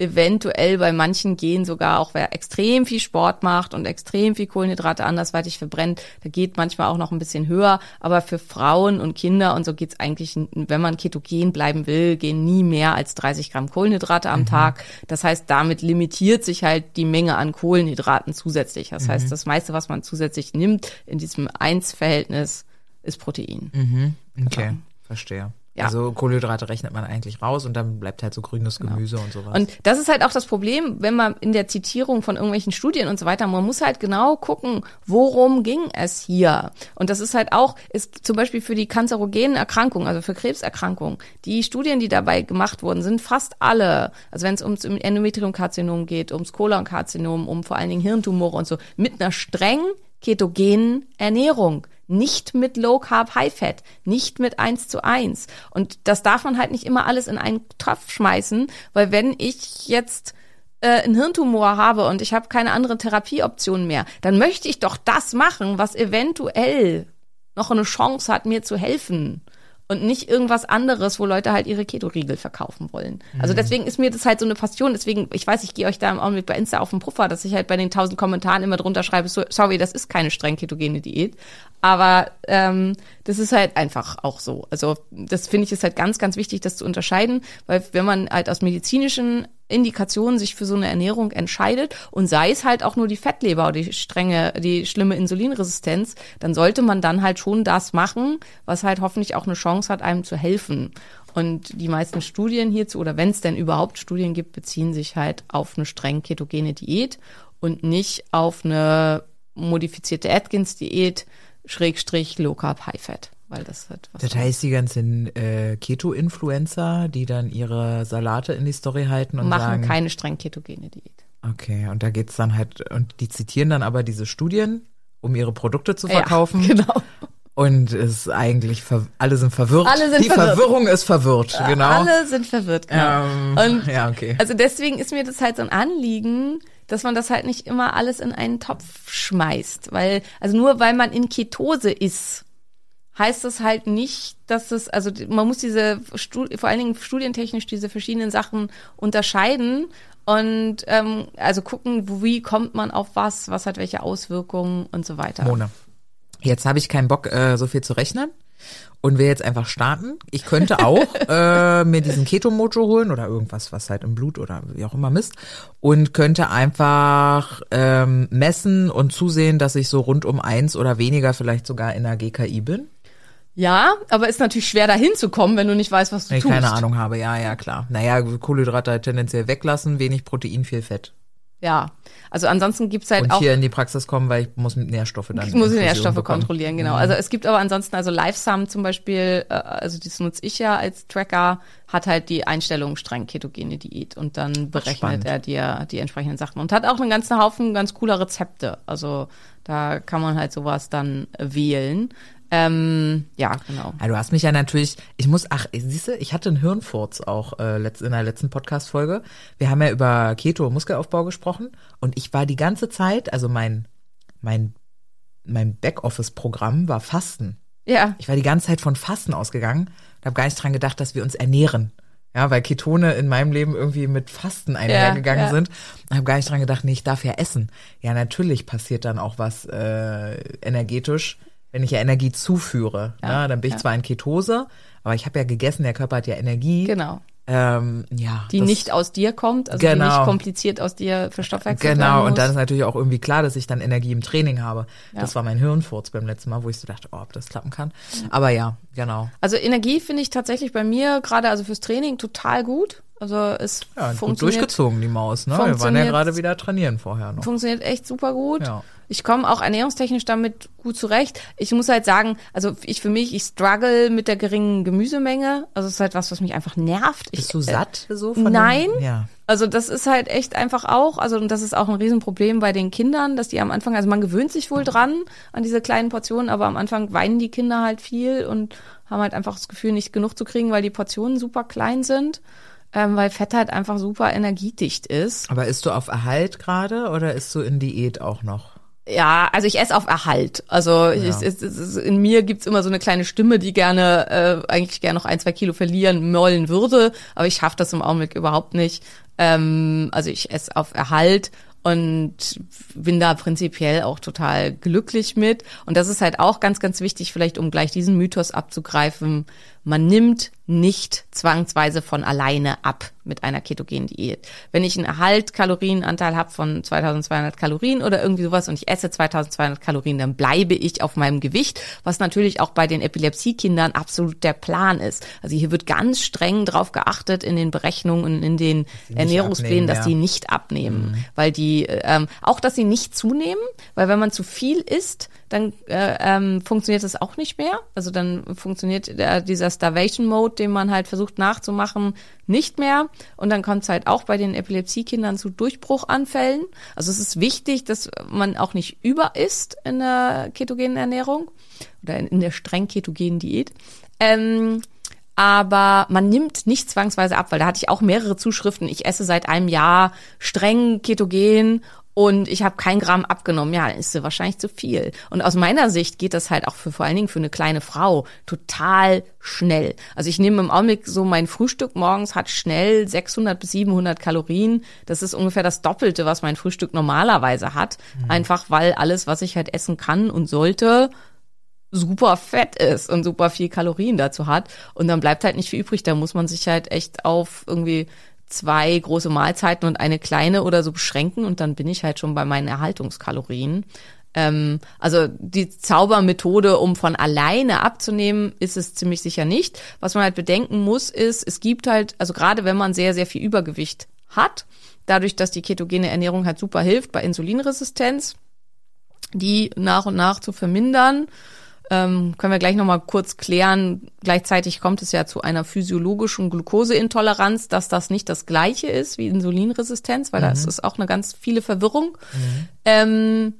Eventuell bei manchen gehen sogar auch, wer extrem viel Sport macht und extrem viel Kohlenhydrate andersweitig verbrennt, da geht manchmal auch noch ein bisschen höher. Aber für Frauen und Kinder und so geht's eigentlich, wenn man ketogen bleiben will, gehen nie mehr als 30 Gramm Kohlenhydrate am Tag. Das heißt, damit limitiert sich halt die Menge an Kohlenhydraten zusätzlich. Das heißt, das meiste, was man zusätzlich nimmt in diesem Eins-Verhältnis, ist Protein. Okay, verstehe. Ja. Also Kohlenhydrate rechnet man eigentlich raus und dann bleibt halt so grünes Gemüse und sowas. Und das ist halt auch das Problem, wenn man in der Zitierung von irgendwelchen Studien und so weiter, man muss halt genau gucken, worum ging es hier. Und das ist halt auch, ist zum Beispiel für die kanzerogenen Erkrankungen, also für Krebserkrankungen, die Studien, die dabei gemacht wurden, sind fast alle, also wenn es ums Endometriumkarzinom geht, ums Kolonkarzinom, um vor allen Dingen Hirntumore und so, mit einer streng ketogenen Ernährung. Nicht mit Low Carb High Fat, nicht mit eins zu eins. Und das darf man halt nicht immer alles in einen Topf schmeißen, weil wenn ich jetzt äh, einen Hirntumor habe und ich habe keine andere Therapieoption mehr, dann möchte ich doch das machen, was eventuell noch eine Chance hat, mir zu helfen. Und nicht irgendwas anderes, wo Leute halt ihre Keto-Riegel verkaufen wollen. Also Mhm. deswegen ist mir das halt so eine Passion. Deswegen, ich weiß, ich gehe euch da im Augenblick bei Insta auf den Puffer, dass ich halt bei den tausend Kommentaren immer drunter schreibe, so, sorry, das ist keine streng ketogene Diät. Aber ähm, das ist halt einfach auch so. Also das finde ich ist halt ganz, ganz wichtig, das zu unterscheiden, weil wenn man halt aus medizinischen Indikationen sich für so eine Ernährung entscheidet und sei es halt auch nur die Fettleber oder die strenge, die schlimme Insulinresistenz, dann sollte man dann halt schon das machen, was halt hoffentlich auch eine Chance hat, einem zu helfen. Und die meisten Studien hierzu, oder wenn es denn überhaupt Studien gibt, beziehen sich halt auf eine streng ketogene Diät und nicht auf eine modifizierte Atkins-Diät, Schrägstrich Low Carb High Fat, weil das halt was Das heißt, die ganzen äh, Keto-Influencer, die dann ihre Salate in die Story halten und machen sagen, keine streng ketogene Diät. okay, und da geht's dann halt, und die zitieren dann aber diese Studien, um ihre Produkte zu Ja, verkaufen. genau. Und es ist eigentlich, alle sind verwirrt. Alle sind die verwirrt. Verwirrung ist verwirrt, genau. Alle sind verwirrt, genau. ähm, Und ja, okay. Also deswegen ist mir das halt so ein Anliegen, dass man das halt nicht immer alles in einen Topf schmeißt, weil also nur weil man in Ketose ist, heißt das halt nicht, dass es also man muss diese vor allen Dingen studientechnisch diese verschiedenen Sachen unterscheiden und ähm, also gucken, wie kommt man auf was, was hat welche Auswirkungen und so weiter. Mona. Jetzt habe ich keinen Bock, äh, so viel zu rechnen und will jetzt einfach starten. Ich könnte auch äh, mir diesen Keto-Mojo holen oder irgendwas, was halt im Blut oder wie auch immer misst und könnte einfach ähm, messen und zusehen, dass ich so rund um eins oder weniger vielleicht sogar in der GKI bin. Ja, aber ist natürlich schwer dahin zu kommen, wenn du nicht weißt, was du Wenn ich tust. keine Ahnung habe, ja, ja, klar. Naja, Kohlenhydrate halt tendenziell weglassen, wenig Protein, viel Fett. Ja, also ansonsten gibt's halt Und auch hier in die Praxis kommen, weil ich muss mit Nährstoffe dann. Ich muss die Infusion Nährstoffe bekommen. kontrollieren, genau. Also es gibt aber ansonsten, also LiveSum zum Beispiel, äh, also das nutze ich ja als Tracker, hat halt die Einstellung streng ketogene Diät und dann berechnet spannend. er dir die entsprechenden Sachen und hat auch einen ganzen Haufen ganz cooler Rezepte. Also da kann man halt sowas dann wählen. Ähm, ja, genau. Ja, du hast mich ja natürlich, ich muss, ach, siehst du, ich hatte einen Hirnfurz auch äh, in der letzten Podcast-Folge. Wir haben ja über Keto und Muskelaufbau gesprochen und ich war die ganze Zeit, also mein, mein, mein Backoffice-Programm war Fasten. Ja, Ich war die ganze Zeit von Fasten ausgegangen und habe gar nicht dran gedacht, dass wir uns ernähren. Ja, weil Ketone in meinem Leben irgendwie mit Fasten einhergegangen ja. sind. Und habe gar nicht dran gedacht, nee, ich darf ja essen. Ja, natürlich passiert dann auch was äh, energetisch, wenn ich ja Energie zuführe. Ja, Ja, dann bin ich ja. zwar in Ketose, aber ich habe ja gegessen, der Körper hat ja Energie. genau. Ähm, ja, Die das- nicht aus dir kommt, also die Genau. nicht kompliziert aus dir verstoffwechselt Genau, und dann ist natürlich auch irgendwie klar, dass ich dann Energie im Training habe. Ja. Das war mein Hirnfurz beim letzten Mal, wo ich so dachte, oh, ob das klappen kann. Aber ja, genau. Also Energie finde ich tatsächlich bei mir gerade also fürs Training total gut. Also es Ja, gut funktioniert durchgezogen, die Maus, ne? Wir waren ja gerade wieder trainieren vorher noch. funktioniert echt super gut. Ja. Ich komme auch ernährungstechnisch damit gut zurecht. Ich muss halt sagen, also ich für mich, ich struggle mit der geringen Gemüsemenge. Also es ist halt was, was mich einfach nervt. Ich, Bist du äh, satt so von Nein. Dem? Ja. Also das ist halt echt einfach auch, also und das ist auch ein Riesenproblem bei den Kindern, dass die am Anfang, also man gewöhnt sich wohl dran an diese kleinen Portionen, aber am Anfang weinen die Kinder halt viel und haben halt einfach das Gefühl, nicht genug zu kriegen, weil die Portionen super klein sind, ähm, weil Fett halt einfach super energiedicht ist. Aber isst du auf Erhalt gerade oder isst du in Diät auch noch? Ja, also ich esse auf Erhalt. Also ich, es, es, es, in mir gibt's immer so eine kleine Stimme, die gerne, äh, eigentlich gerne noch ein, zwei Kilo verlieren wollen würde, aber ich schaffe das im Augenblick überhaupt nicht. Ähm, also ich esse auf Erhalt und bin da prinzipiell auch total glücklich mit. Und das ist halt auch ganz, ganz wichtig, vielleicht um gleich diesen Mythos abzugreifen. Man nimmt nicht zwangsweise von alleine ab mit einer ketogenen Diät. Wenn ich einen Erhalt Kalorienanteil habe von 2200 Kalorien oder irgendwie sowas und ich esse 2200 Kalorien, dann bleibe ich auf meinem Gewicht, was natürlich auch bei den Epilepsiekindern absolut der Plan ist. Also hier wird ganz streng drauf geachtet in den Berechnungen und in den Ernährungsplänen, abnehmen, dass ja. die nicht abnehmen, weil die ähm, auch, dass sie nicht zunehmen, weil wenn man zu viel isst, dann äh, ähm, funktioniert das auch nicht mehr. Also dann funktioniert der, dieser Starvation Mode, den man halt versucht nachzumachen, nicht mehr. Und dann kommt es halt auch bei den Epilepsiekindern zu Durchbruchanfällen. Also es ist wichtig, dass man auch nicht über isst in der ketogenen Ernährung oder in, in der streng ketogenen Diät. Ähm, aber man nimmt nicht zwangsweise ab, weil da hatte ich auch mehrere Zuschriften. Ich esse seit einem Jahr streng ketogen und ich habe kein Gramm abgenommen, ja, ist sie wahrscheinlich zu viel. Und aus meiner Sicht geht das halt auch für vor allen Dingen für eine kleine Frau total schnell. Also ich nehme im Augenblick so mein Frühstück morgens hat schnell 600 bis 700 Kalorien. Das ist ungefähr das Doppelte, was mein Frühstück normalerweise hat. Mhm. Einfach weil alles, was ich halt essen kann und sollte, super fett ist und super viel Kalorien dazu hat. Und dann bleibt halt nicht viel übrig. Da muss man sich halt echt auf irgendwie zwei große Mahlzeiten und eine kleine oder so beschränken und dann bin ich halt schon bei meinen Erhaltungskalorien. Ähm, also die Zaubermethode, um von alleine abzunehmen, ist es ziemlich sicher nicht. Was man halt bedenken muss, ist, es gibt halt, also gerade wenn man sehr, sehr viel Übergewicht hat, dadurch, dass die ketogene Ernährung halt super hilft bei Insulinresistenz, die nach und nach zu vermindern, ähm, können wir gleich nochmal kurz klären. Gleichzeitig kommt es ja zu einer physiologischen Glukoseintoleranz, dass das nicht das gleiche ist wie Insulinresistenz, weil mhm. das ist auch eine ganz viele Verwirrung. Mhm. Ähm,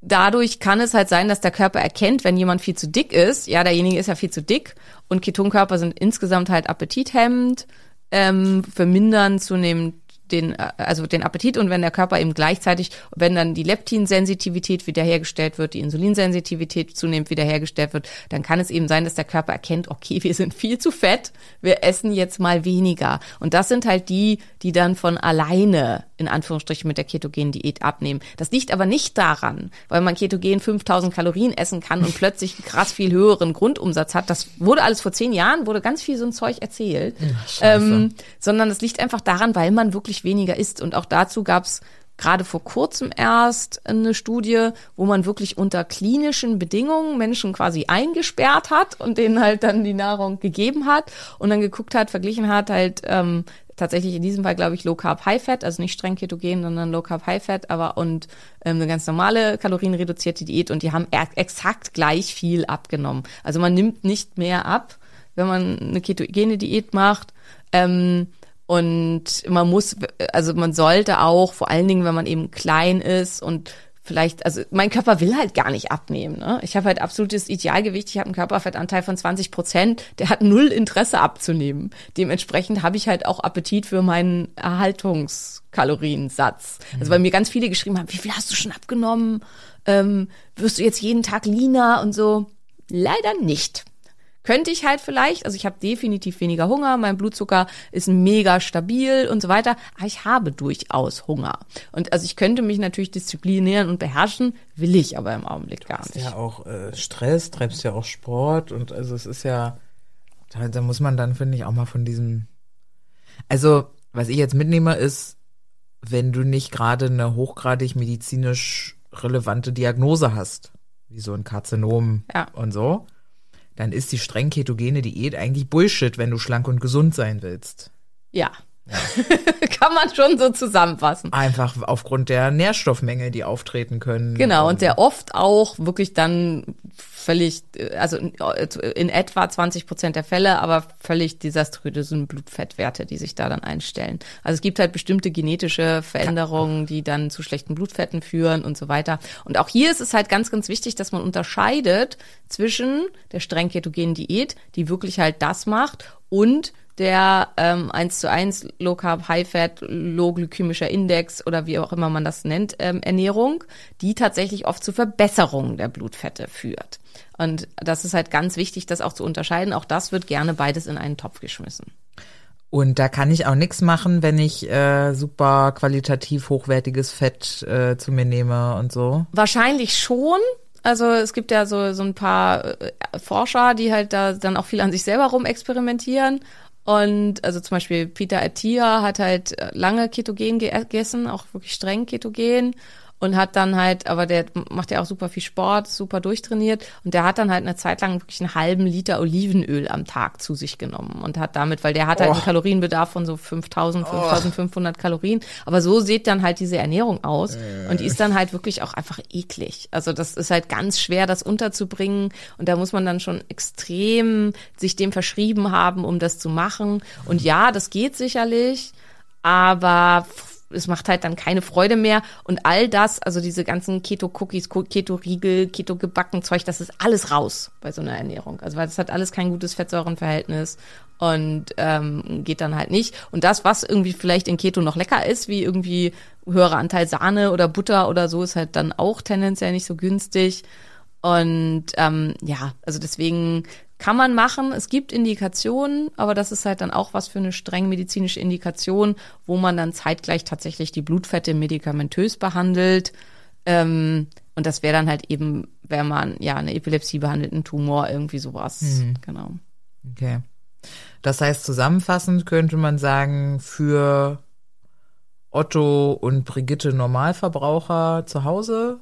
dadurch kann es halt sein, dass der Körper erkennt, wenn jemand viel zu dick ist, ja, derjenige ist ja viel zu dick und Ketonkörper sind insgesamt halt appetithemmend, ähm, vermindern zunehmend den, also den Appetit und wenn der Körper eben gleichzeitig, wenn dann die Leptinsensitivität wiederhergestellt wird, die Insulinsensitivität zunehmend wiederhergestellt wird, dann kann es eben sein, dass der Körper erkennt, okay, wir sind viel zu fett, wir essen jetzt mal weniger. Und das sind halt die, die dann von alleine in Anführungsstrichen mit der ketogenen Diät abnehmen. Das liegt aber nicht daran, weil man ketogen 5000 Kalorien essen kann und plötzlich krass viel höheren Grundumsatz hat. Das wurde alles vor zehn Jahren, wurde ganz viel so ein Zeug erzählt. Ja, ähm, sondern es liegt einfach daran, weil man wirklich weniger isst. Und auch dazu gab es gerade vor kurzem erst eine Studie, wo man wirklich unter klinischen Bedingungen Menschen quasi eingesperrt hat und denen halt dann die Nahrung gegeben hat und dann geguckt hat, verglichen hat halt ähm, tatsächlich in diesem Fall, glaube ich, Low Carb High Fat, also nicht streng ketogen, sondern Low Carb High Fat, aber und ähm, eine ganz normale kalorienreduzierte Diät und die haben exakt gleich viel abgenommen. Also man nimmt nicht mehr ab, wenn man eine ketogene Diät macht. Ähm, und man muss, also man sollte auch, vor allen Dingen, wenn man eben klein ist und vielleicht, also mein Körper will halt gar nicht abnehmen. Ne? Ich habe halt absolutes Idealgewicht, ich habe einen Körperfettanteil von 20 Prozent, der hat null Interesse abzunehmen. Dementsprechend habe ich halt auch Appetit für meinen Erhaltungskaloriensatz. Mhm. Also weil mir ganz viele geschrieben haben, wie viel hast du schon abgenommen? Ähm, wirst du jetzt jeden Tag leaner und so? Leider nicht. Könnte ich halt vielleicht, also ich habe definitiv weniger Hunger, mein Blutzucker ist mega stabil und so weiter, aber ich habe durchaus Hunger. Und also ich könnte mich natürlich disziplinieren und beherrschen, will ich aber im Augenblick gar nicht. ja auch äh, Stress, treibst ja auch Sport und also es ist ja, da, da muss man dann, finde ich, auch mal von diesem, also was ich jetzt mitnehme ist, wenn du nicht gerade eine hochgradig medizinisch relevante Diagnose hast, wie so ein Karzinom ja. und so, dann ist die streng ketogene Diät eigentlich Bullshit, wenn du schlank und gesund sein willst. Ja. Ja. Kann man schon so zusammenfassen. Einfach aufgrund der Nährstoffmenge, die auftreten können. Genau, und der oft auch wirklich dann völlig, also in etwa 20 Prozent der Fälle, aber völlig desaströse Blutfettwerte, die sich da dann einstellen. Also es gibt halt bestimmte genetische Veränderungen, die dann zu schlechten Blutfetten führen und so weiter. Und auch hier ist es halt ganz, ganz wichtig, dass man unterscheidet zwischen der streng ketogenen Diät, die wirklich halt das macht, und der ähm, 1 zu 1 Low Carb, High Fat, Low Glykämischer Index oder wie auch immer man das nennt, ähm, Ernährung, die tatsächlich oft zu Verbesserungen der Blutfette führt. Und das ist halt ganz wichtig, das auch zu unterscheiden. Auch das wird gerne beides in einen Topf geschmissen. Und da kann ich auch nichts machen, wenn ich äh, super qualitativ hochwertiges Fett äh, zu mir nehme und so. Wahrscheinlich schon. Also es gibt ja so, so ein paar äh, Forscher, die halt da dann auch viel an sich selber rum experimentieren. Und also zum Beispiel Peter Attia hat halt lange Ketogen gegessen, auch wirklich streng Ketogen und hat dann halt, aber der macht ja auch super viel Sport, super durchtrainiert und der hat dann halt eine Zeit lang wirklich einen halben Liter Olivenöl am Tag zu sich genommen und hat damit, weil der hat halt oh. einen Kalorienbedarf von so 5000, 5500 oh. Kalorien, aber so sieht dann halt diese Ernährung aus äh. und die ist dann halt wirklich auch einfach eklig. Also das ist halt ganz schwer, das unterzubringen und da muss man dann schon extrem sich dem verschrieben haben, um das zu machen und ja, das geht sicherlich, aber es macht halt dann keine Freude mehr. Und all das, also diese ganzen Keto-Cookies, Keto-Riegel, Keto-Gebacken-Zeug, das ist alles raus bei so einer Ernährung. Also weil das hat alles kein gutes Fettsäurenverhältnis und ähm, geht dann halt nicht. Und das, was irgendwie vielleicht in Keto noch lecker ist, wie irgendwie höherer Anteil Sahne oder Butter oder so, ist halt dann auch tendenziell nicht so günstig. Und ähm, ja, also deswegen kann man machen. Es gibt Indikationen, aber das ist halt dann auch was für eine streng medizinische Indikation, wo man dann zeitgleich tatsächlich die Blutfette medikamentös behandelt. Ähm, und das wäre dann halt eben, wenn man ja eine Epilepsie behandelten Tumor, irgendwie sowas. Mhm. Genau. Okay. Das heißt, zusammenfassend könnte man sagen, für Otto und Brigitte Normalverbraucher zu Hause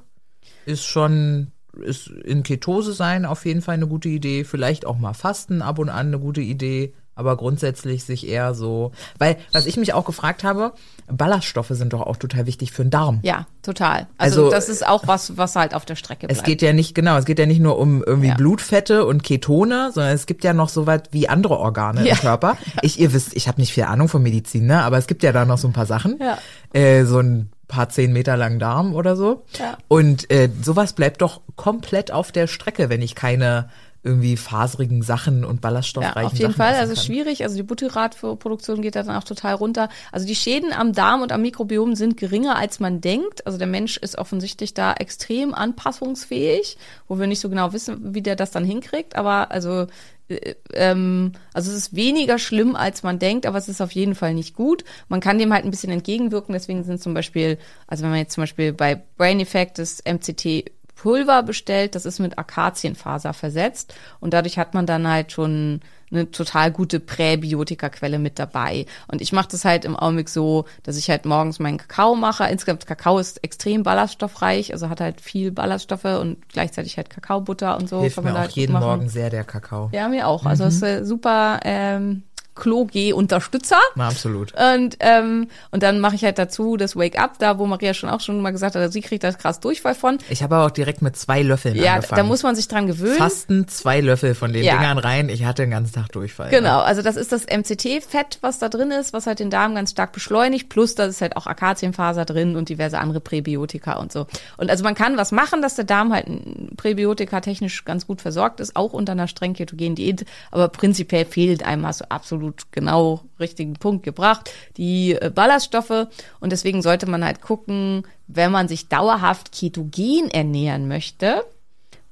ist schon ist in Ketose sein auf jeden Fall eine gute Idee. Vielleicht auch mal Fasten ab und an eine gute Idee. Aber grundsätzlich sich eher so, weil was ich mich auch gefragt habe, Ballaststoffe sind doch auch total wichtig für den Darm. Ja, total. Also, also das ist auch was, was halt auf der Strecke bleibt. Es geht ja nicht genau, es geht ja nicht nur um irgendwie ja. Blutfette und Ketone, sondern es gibt ja noch so weit wie andere Organe ja. im Körper. Ich, ihr wisst, ich habe nicht viel Ahnung von Medizin, ne? Aber es gibt ja da noch so ein paar Sachen. Ja. Äh, so ein paar zehn Meter langen Darm oder so. Ja. Und äh, sowas bleibt doch komplett auf der Strecke, wenn ich keine irgendwie faserigen Sachen und ballaststoffreichen ja, auf jeden Sachen Fall, also kann. schwierig, also die Butterratproduktion geht da dann auch total runter. Also die Schäden am Darm und am Mikrobiom sind geringer als man denkt. Also der Mensch ist offensichtlich da extrem anpassungsfähig, wo wir nicht so genau wissen, wie der das dann hinkriegt, aber also ähm, also es ist weniger schlimm, als man denkt, aber es ist auf jeden Fall nicht gut. Man kann dem halt ein bisschen entgegenwirken, deswegen sind zum Beispiel, also wenn man jetzt zum Beispiel bei Brain Effect das MCT Pulver bestellt, das ist mit Akazienfaser versetzt und dadurch hat man dann halt schon eine total gute Präbiotika-Quelle mit dabei. Und ich mache das halt im Augenblick so, dass ich halt morgens meinen Kakao mache. Insgesamt Kakao ist extrem ballaststoffreich, also hat halt viel Ballaststoffe und gleichzeitig halt Kakaobutter und so. Hilft mir auch jeden Morgen sehr der Kakao. Ja, mir auch. Also mhm. ist äh, super ähm, Klo-G-Unterstützer. Absolut. Und, ähm, und dann mache ich halt dazu das Wake-up, da wo Maria schon auch schon mal gesagt hat, sie kriegt das krass Durchfall von. Ich habe aber auch direkt mit zwei Löffeln ja, angefangen. Ja, da muss man sich dran gewöhnen. Fasten zwei Löffel von den ja. Dingern rein. Ich hatte den ganzen Tag Durchfall. Genau, ja. also das ist das MCT-Fett, was da drin ist, was halt den Darm ganz stark beschleunigt. Plus da ist halt auch Akazienfaser drin und diverse andere Präbiotika und so. Und also man kann was machen, dass der Darm halt Präbiotika technisch ganz gut versorgt ist, auch unter einer streng ketogenen Diät. Aber prinzipiell fehlt einem also absolut genau richtigen Punkt gebracht, die äh, Ballaststoffe. Und deswegen sollte man halt gucken, wenn man sich dauerhaft ketogen ernähren möchte,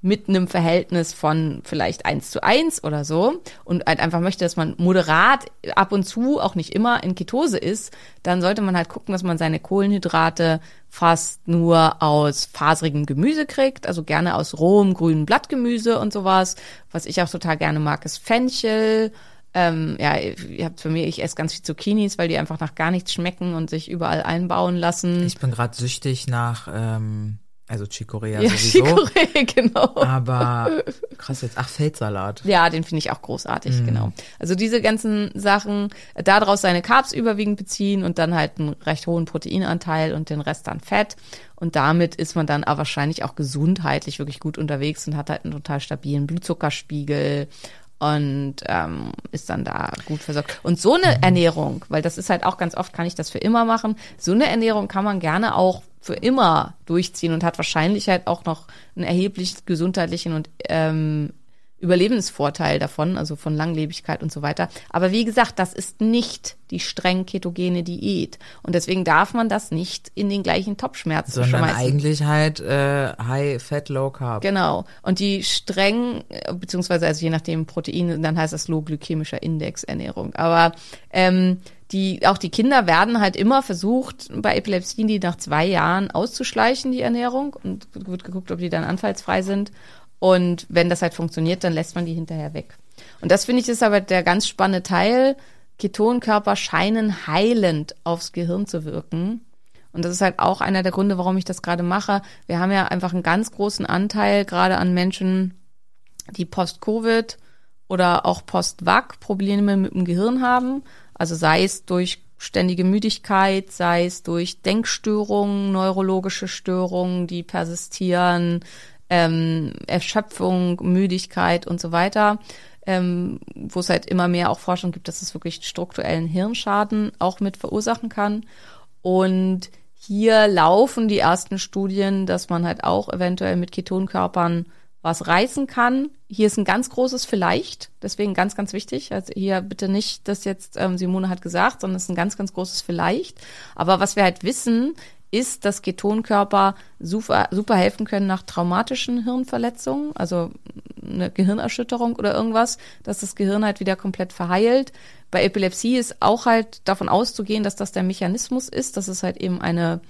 mit einem Verhältnis von vielleicht eins zu eins oder so und halt einfach möchte, dass man moderat ab und zu, auch nicht immer, in Ketose ist, dann sollte man halt gucken, dass man seine Kohlenhydrate fast nur aus faserigem Gemüse kriegt, also gerne aus rohem grünen Blattgemüse und sowas. Was ich auch total gerne mag, ist Fenchel, ähm, ja, ihr habt für mich, ich esse ganz viel Zucchinis, weil die einfach nach gar nichts schmecken und sich überall einbauen lassen. Ich bin gerade süchtig nach, ähm, also Chicorea ja, sowieso. Chicorea, genau. Aber krass jetzt, ach, Feldsalat. Ja, den finde ich auch großartig, mm. genau. Also diese ganzen Sachen, daraus seine Carbs überwiegend beziehen und dann halt einen recht hohen Proteinanteil und den Rest dann Fett. Und damit ist man dann aber wahrscheinlich auch gesundheitlich wirklich gut unterwegs und hat halt einen total stabilen Blutzuckerspiegel und ähm, ist dann da gut versorgt. Und so eine Ernährung, weil das ist halt auch ganz oft, kann ich das für immer machen, so eine Ernährung kann man gerne auch für immer durchziehen und hat wahrscheinlich halt auch noch einen erheblich gesundheitlichen und ähm, Überlebensvorteil davon, also von Langlebigkeit und so weiter. Aber wie gesagt, das ist nicht die streng ketogene Diät. Und deswegen darf man das nicht in den gleichen Topfschmerzen Sondern schmeißen. eigentlich halt äh, High Fat, Low Carb. Genau. Und die streng, äh, beziehungsweise also je nachdem Protein, dann heißt das Low Glykämischer Index Ernährung. Aber ähm, die, auch die Kinder werden halt immer versucht, bei Epilepsie die nach zwei Jahren auszuschleichen, die Ernährung. Und wird geguckt, ob die dann anfallsfrei sind. Und wenn das halt funktioniert, dann lässt man die hinterher weg. Und das finde ich ist aber der ganz spannende Teil. Ketonkörper scheinen heilend aufs Gehirn zu wirken. Und das ist halt auch einer der Gründe, warum ich das gerade mache. Wir haben ja einfach einen ganz großen Anteil gerade an Menschen, die Post-Covid oder auch Post-Vac Probleme mit dem Gehirn haben. Also sei es durch ständige Müdigkeit, sei es durch Denkstörungen, neurologische Störungen, die persistieren, ähm, Erschöpfung, Müdigkeit und so weiter, ähm, wo es halt immer mehr auch Forschung gibt, dass es wirklich strukturellen Hirnschaden auch mit verursachen kann. Und hier laufen die ersten Studien, dass man halt auch eventuell mit Ketonkörpern was reißen kann. Hier ist ein ganz großes Vielleicht, deswegen ganz, ganz wichtig. Also hier bitte nicht, das jetzt ähm, Simone hat gesagt, sondern es ist ein ganz, ganz großes Vielleicht. Aber was wir halt wissen, ist, dass Ketonkörper super, super helfen können nach traumatischen Hirnverletzungen, also eine Gehirnerschütterung oder irgendwas, dass das Gehirn halt wieder komplett verheilt. Bei Epilepsie ist auch halt davon auszugehen, dass das der Mechanismus ist, dass es halt eben eine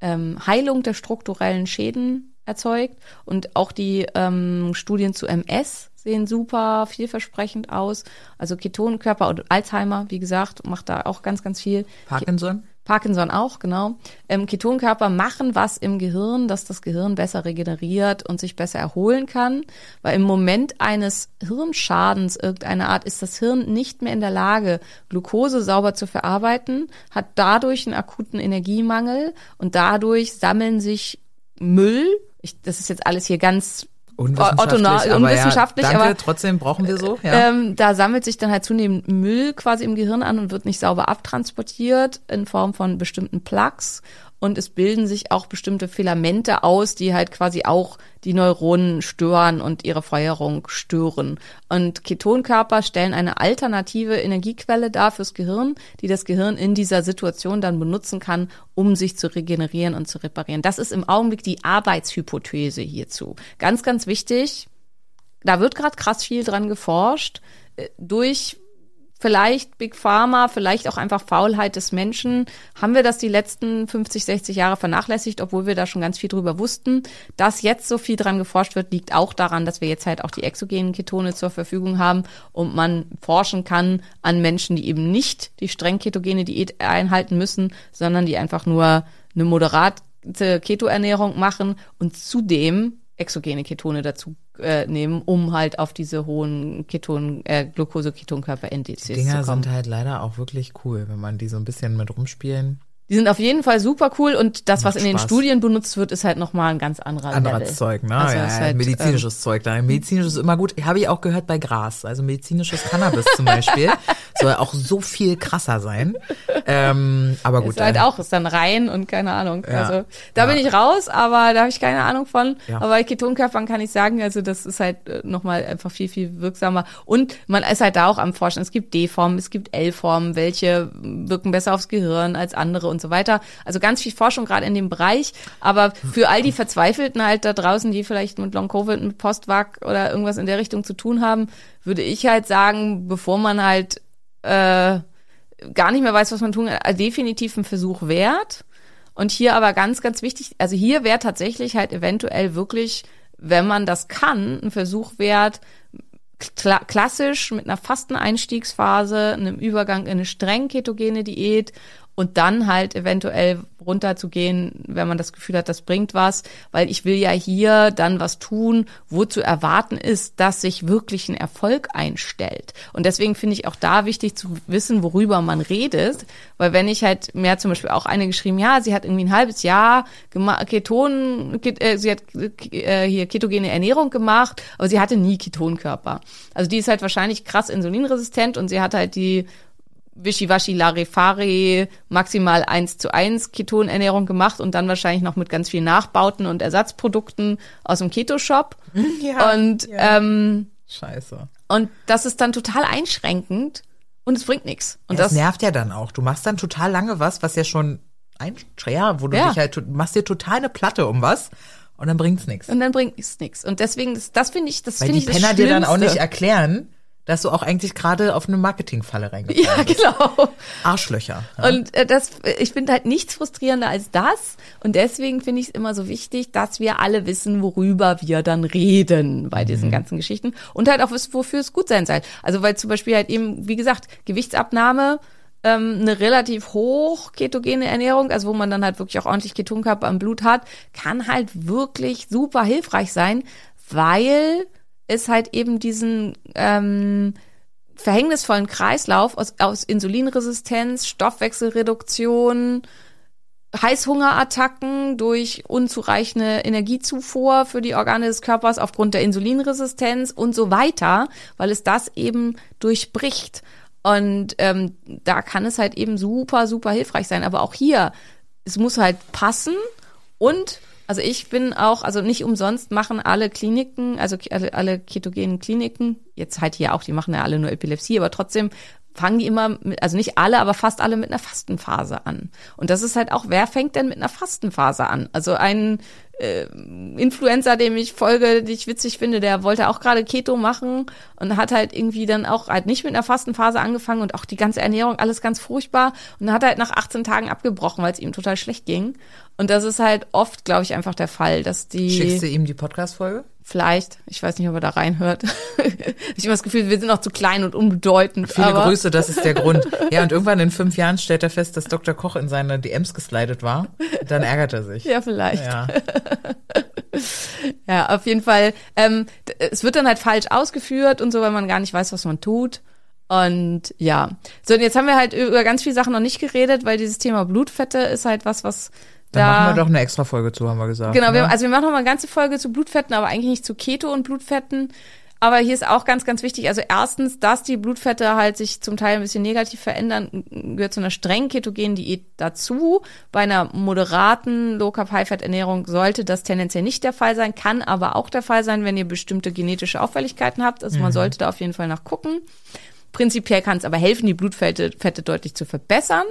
ähm, Heilung der strukturellen Schäden erzeugt. Und auch die ähm, Studien zu MS sehen super vielversprechend aus. Also Ketonkörper und Alzheimer, wie gesagt, macht da auch ganz, ganz viel. Parkinson? Parkinson auch, genau. Ähm, Ketonkörper machen was im Gehirn, dass das Gehirn besser regeneriert und sich besser erholen kann. Weil im Moment eines Hirnschadens irgendeiner Art ist das Hirn nicht mehr in der Lage, Glucose sauber zu verarbeiten, hat dadurch einen akuten Energiemangel und dadurch sammeln sich Müll. Ich, das ist jetzt alles hier ganz Unwissenschaftlich, aber, unwissenschaftlich, ja, danke, aber trotzdem brauchen wir so. Ja. Ähm, da sammelt sich dann halt zunehmend Müll quasi im Gehirn an und wird nicht sauber abtransportiert in Form von bestimmten Plugs und es bilden sich auch bestimmte Filamente aus, die halt quasi auch die Neuronen stören und ihre Feuerung stören. Und Ketonkörper stellen eine alternative Energiequelle dar fürs Gehirn, die das Gehirn in dieser Situation dann benutzen kann, um sich zu regenerieren und zu reparieren. Das ist im Augenblick die Arbeitshypothese hierzu. Ganz, ganz wichtig. Da wird gerade krass viel dran geforscht. Äh, durch vielleicht Big Pharma, vielleicht auch einfach Faulheit des Menschen, haben wir das die letzten 50, 60 Jahre vernachlässigt, obwohl wir da schon ganz viel drüber wussten. Dass jetzt so viel dran geforscht wird, liegt auch daran, dass wir jetzt halt auch die exogenen Ketone zur Verfügung haben und man forschen kann an Menschen, die eben nicht die streng ketogene Diät einhalten müssen, sondern die einfach nur eine moderate Ketoernährung machen und zudem exogene Ketone dazu äh, nehmen, um halt auf diese hohen Keton, äh, Glucose-Ketonkörperindizes zu kommen. Die Dinger sind halt leider auch wirklich cool, wenn man die so ein bisschen mit rumspielen. Die sind auf jeden Fall super cool und das, was in den Studien benutzt wird, ist halt nochmal ein ganz anderer Anderes Level. Zeug, ne? Also ja, halt, medizinisches ähm, Zeug. Da. Medizinisches ist immer gut. Habe ich auch gehört bei Gras. Also medizinisches Cannabis zum Beispiel soll auch so viel krasser sein. Ähm, aber gut. Ist halt auch, ist dann rein und keine Ahnung. Ja, also da ja. bin ich raus, aber da habe ich keine Ahnung von. Ja. Aber bei Ketonkörpern kann ich sagen, also das ist halt äh, nochmal einfach viel, viel wirksamer. Und man ist halt da auch am Forschen. Es gibt D-Formen, es gibt L-Formen, welche wirken besser aufs Gehirn als andere und so weiter. Also ganz viel Forschung gerade in dem Bereich. Aber für all die Verzweifelten halt da draußen, die vielleicht mit Long Covid, mit Postvac oder irgendwas in der Richtung zu tun haben, würde ich halt sagen, bevor man halt äh, gar nicht mehr weiß, was man tun kann, also definitiv ein Versuch wert. Und hier aber ganz, ganz wichtig, also hier wäre tatsächlich halt eventuell wirklich, wenn man das kann, ein Versuch wert, kla klassisch mit einer Fasteneinstiegsphase, einem Übergang in eine streng ketogene Diät und dann halt eventuell runterzugehen, wenn man das Gefühl hat, das bringt was, weil ich will ja hier dann was tun, wo zu erwarten ist, dass sich wirklich ein Erfolg einstellt. Und deswegen finde ich auch da wichtig zu wissen, worüber man redet, weil wenn ich halt mir zum Beispiel auch eine geschrieben, ja, sie hat irgendwie ein halbes Jahr Keton, äh, sie hat äh, hier ketogene Ernährung gemacht, aber sie hatte nie Ketonkörper. Also die ist halt wahrscheinlich krass insulinresistent und sie hat halt die Wischiwaschi Larifari maximal eins zu eins Ketonernährung gemacht und dann wahrscheinlich noch mit ganz vielen Nachbauten und Ersatzprodukten aus dem Keto-Shop. Ja, und ja. Ähm, Scheiße. Und das ist dann total einschränkend und es bringt nichts. Und ja, das nervt ja dann auch. Du machst dann total lange was, was ja schon ein, ja, wo du ja. dich halt, machst dir total eine Platte um was und dann bringt's nichts. Und dann bringt es nichts. Und deswegen, das, das finde ich, das finde ich Weil die Penner dir dann auch nicht erklären, dass du auch eigentlich gerade auf eine Marketingfalle reingefallen Ja, bist. genau. Arschlöcher. Ja? Und äh, das, ich finde halt nichts frustrierender als das. Und deswegen finde ich es immer so wichtig, dass wir alle wissen, worüber wir dann reden bei diesen mhm. ganzen Geschichten. Und halt auch wissen, wofür es gut sein soll. Also weil zum Beispiel halt eben, wie gesagt, Gewichtsabnahme, ähm, eine relativ hoch ketogene Ernährung, also wo man dann halt wirklich auch ordentlich Ketonkörper im Blut hat, kann halt wirklich super hilfreich sein, weil ist halt eben diesen ähm, verhängnisvollen Kreislauf aus, aus Insulinresistenz, Stoffwechselreduktion, Heißhungerattacken durch unzureichende Energiezufuhr für die Organe des Körpers aufgrund der Insulinresistenz und so weiter, weil es das eben durchbricht. Und ähm, da kann es halt eben super, super hilfreich sein. Aber auch hier, es muss halt passen und also ich bin auch, also nicht umsonst machen alle Kliniken, also alle, ketogenen Kliniken, jetzt halt hier auch, die machen ja alle nur Epilepsie, aber trotzdem fangen die immer, mit, also nicht alle, aber fast alle mit einer Fastenphase an. Und das ist halt auch, wer fängt denn mit einer Fastenphase an? Also ein äh, Influencer, dem ich folge, die ich witzig finde, der wollte auch gerade Keto machen und hat halt irgendwie dann auch halt nicht mit einer Fastenphase angefangen und auch die ganze Ernährung, alles ganz furchtbar und hat halt nach 18 Tagen abgebrochen, weil es ihm total schlecht ging. Und das ist halt oft, glaube ich, einfach der Fall, dass die. Schickst du ihm die Podcast-Folge? Vielleicht. Ich weiß nicht, ob er da reinhört. ich habe das Gefühl, wir sind noch zu klein und unbedeutend. Viele Grüße, das ist der Grund. Ja, und irgendwann in fünf Jahren stellt er fest, dass Dr. Koch in seine DMs geslidet war. Dann ärgert er sich. Ja, vielleicht. Ja, ja auf jeden Fall. Ähm, es wird dann halt falsch ausgeführt und so, weil man gar nicht weiß, was man tut. Und ja. So, und jetzt haben wir halt über ganz viele Sachen noch nicht geredet, weil dieses Thema Blutfette ist halt was, was da, da machen wir doch eine extra Folge zu, haben wir gesagt. Genau, wir, ne? also wir machen noch mal eine ganze Folge zu Blutfetten, aber eigentlich nicht zu Keto und Blutfetten. Aber hier ist auch ganz, ganz wichtig. Also erstens, dass die Blutfette halt sich zum Teil ein bisschen negativ verändern, gehört zu einer strengen ketogenen Diät dazu. Bei einer moderaten Low Carb High Fat Ernährung sollte das tendenziell nicht der Fall sein, kann aber auch der Fall sein, wenn ihr bestimmte genetische Auffälligkeiten habt. Also mhm. man sollte da auf jeden Fall nachgucken. Prinzipiell kann es aber helfen, die Blutfette Fette deutlich zu verbessern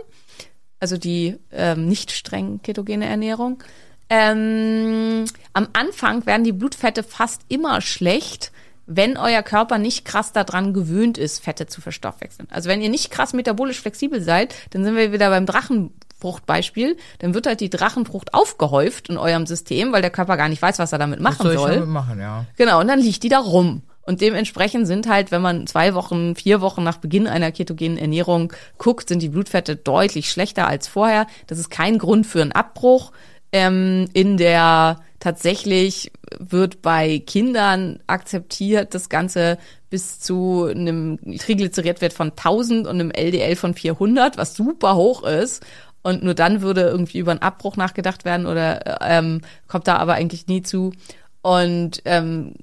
also die ähm, nicht streng ketogene Ernährung. Ähm, am Anfang werden die Blutfette fast immer schlecht, wenn euer Körper nicht krass daran gewöhnt ist, Fette zu verstoffwechseln. Also wenn ihr nicht krass metabolisch flexibel seid, dann sind wir wieder beim Drachenfruchtbeispiel, dann wird halt die Drachenfrucht aufgehäuft in eurem System, weil der Körper gar nicht weiß, was er damit machen was soll. soll. Damit machen, ja. Genau, und dann liegt die da rum. Und dementsprechend sind halt, wenn man zwei Wochen, vier Wochen nach Beginn einer ketogenen Ernährung guckt, sind die Blutfette deutlich schlechter als vorher. Das ist kein Grund für einen Abbruch. Ähm, in der tatsächlich wird bei Kindern akzeptiert das Ganze bis zu einem Triglyceridwert von 1000 und einem LDL von 400, was super hoch ist. Und nur dann würde irgendwie über einen Abbruch nachgedacht werden oder ähm, kommt da aber eigentlich nie zu. Und ähm,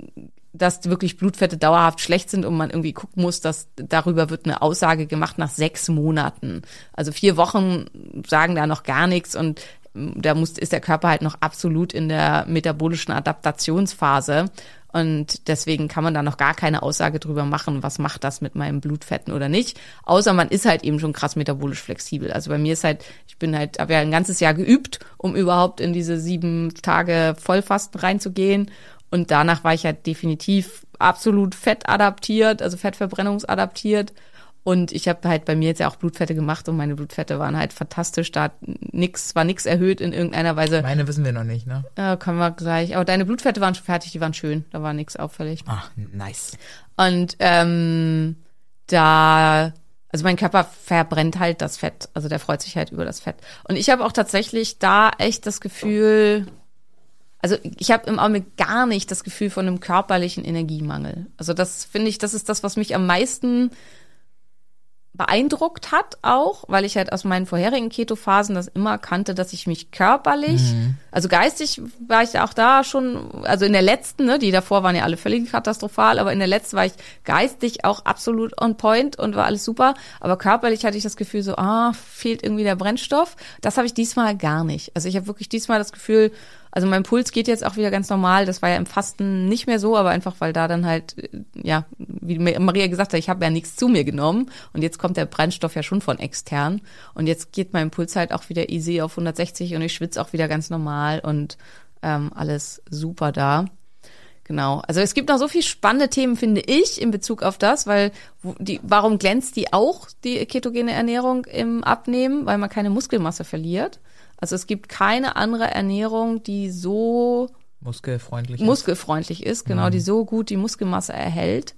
dass wirklich Blutfette dauerhaft schlecht sind und man irgendwie gucken muss, dass darüber wird eine Aussage gemacht nach sechs Monaten. Also vier Wochen sagen da noch gar nichts und ähm, da muss, ist der Körper halt noch absolut in der metabolischen Adaptationsphase. Und deswegen kann man da noch gar keine Aussage drüber machen, was macht das mit meinen Blutfetten oder nicht. Außer man ist halt eben schon krass metabolisch flexibel. Also bei mir ist halt, ich bin halt, habe ja ein ganzes Jahr geübt, um überhaupt in diese sieben Tage Vollfasten reinzugehen. Und danach war ich halt definitiv absolut fettadaptiert, also fettverbrennungsadaptiert. Und ich habe halt bei mir jetzt ja auch Blutfette gemacht und meine Blutfette waren halt fantastisch. Da hat nix, war nix erhöht in irgendeiner Weise. Meine wissen wir noch nicht, ne? Ja, können wir gleich. Aber deine Blutfette waren schon fertig, die waren schön. Da war nix auffällig. Ach, nice. Und ähm, da, also mein Körper verbrennt halt das Fett. Also der freut sich halt über das Fett. Und ich habe auch tatsächlich da echt das Gefühl, also ich habe im Augenblick gar nicht das Gefühl von einem körperlichen Energiemangel. Also das finde ich, das ist das, was mich am meisten beeindruckt hat auch, weil ich halt aus meinen vorherigen Keto-Phasen das immer kannte, dass ich mich körperlich, mhm. also geistig war ich auch da schon, also in der letzten, ne, die davor waren ja alle völlig katastrophal, aber in der letzten war ich geistig auch absolut on point und war alles super, aber körperlich hatte ich das Gefühl so, ah, fehlt irgendwie der Brennstoff. Das habe ich diesmal gar nicht. Also ich habe wirklich diesmal das Gefühl, also mein Puls geht jetzt auch wieder ganz normal. Das war ja im Fasten nicht mehr so, aber einfach weil da dann halt, äh, ja, wie Maria gesagt hat, ich habe ja nichts zu mir genommen und jetzt kommt der Brennstoff ja schon von extern und jetzt geht mein Puls halt auch wieder easy auf 160 und ich schwitze auch wieder ganz normal und ähm, alles super da. Genau. Also es gibt noch so viel spannende Themen, finde ich, in Bezug auf das, weil die, warum glänzt die auch, die ketogene Ernährung im Abnehmen? Weil man keine Muskelmasse verliert. Also es gibt keine andere Ernährung, die so muskelfreundlich ist. muskelfreundlich ist, genau, mhm. die so gut die Muskelmasse erhält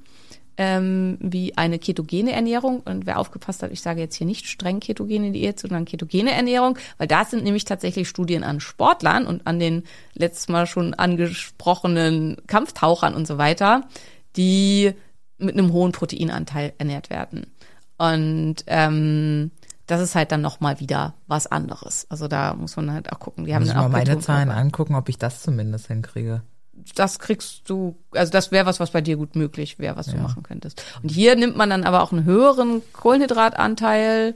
ähm, wie eine ketogene Ernährung. Und wer aufgepasst hat, ich sage jetzt hier nicht streng ketogene Diät, sondern ketogene Ernährung, weil da sind nämlich tatsächlich Studien an Sportlern und an den letztes Mal schon angesprochenen Kampftauchern und so weiter, die mit einem hohen Proteinanteil ernährt werden. Und ähm, das ist halt dann nochmal wieder was anderes. Also da muss man halt auch gucken. Die haben muss ich mal meine Zahlen angucken, ob ich das zumindest hinkriege. das kriegst du, also das wäre was, was bei dir gut möglich wäre, was du machen könntest. Und hier nimmt man dann aber auch einen höheren Kohlenhydratanteil,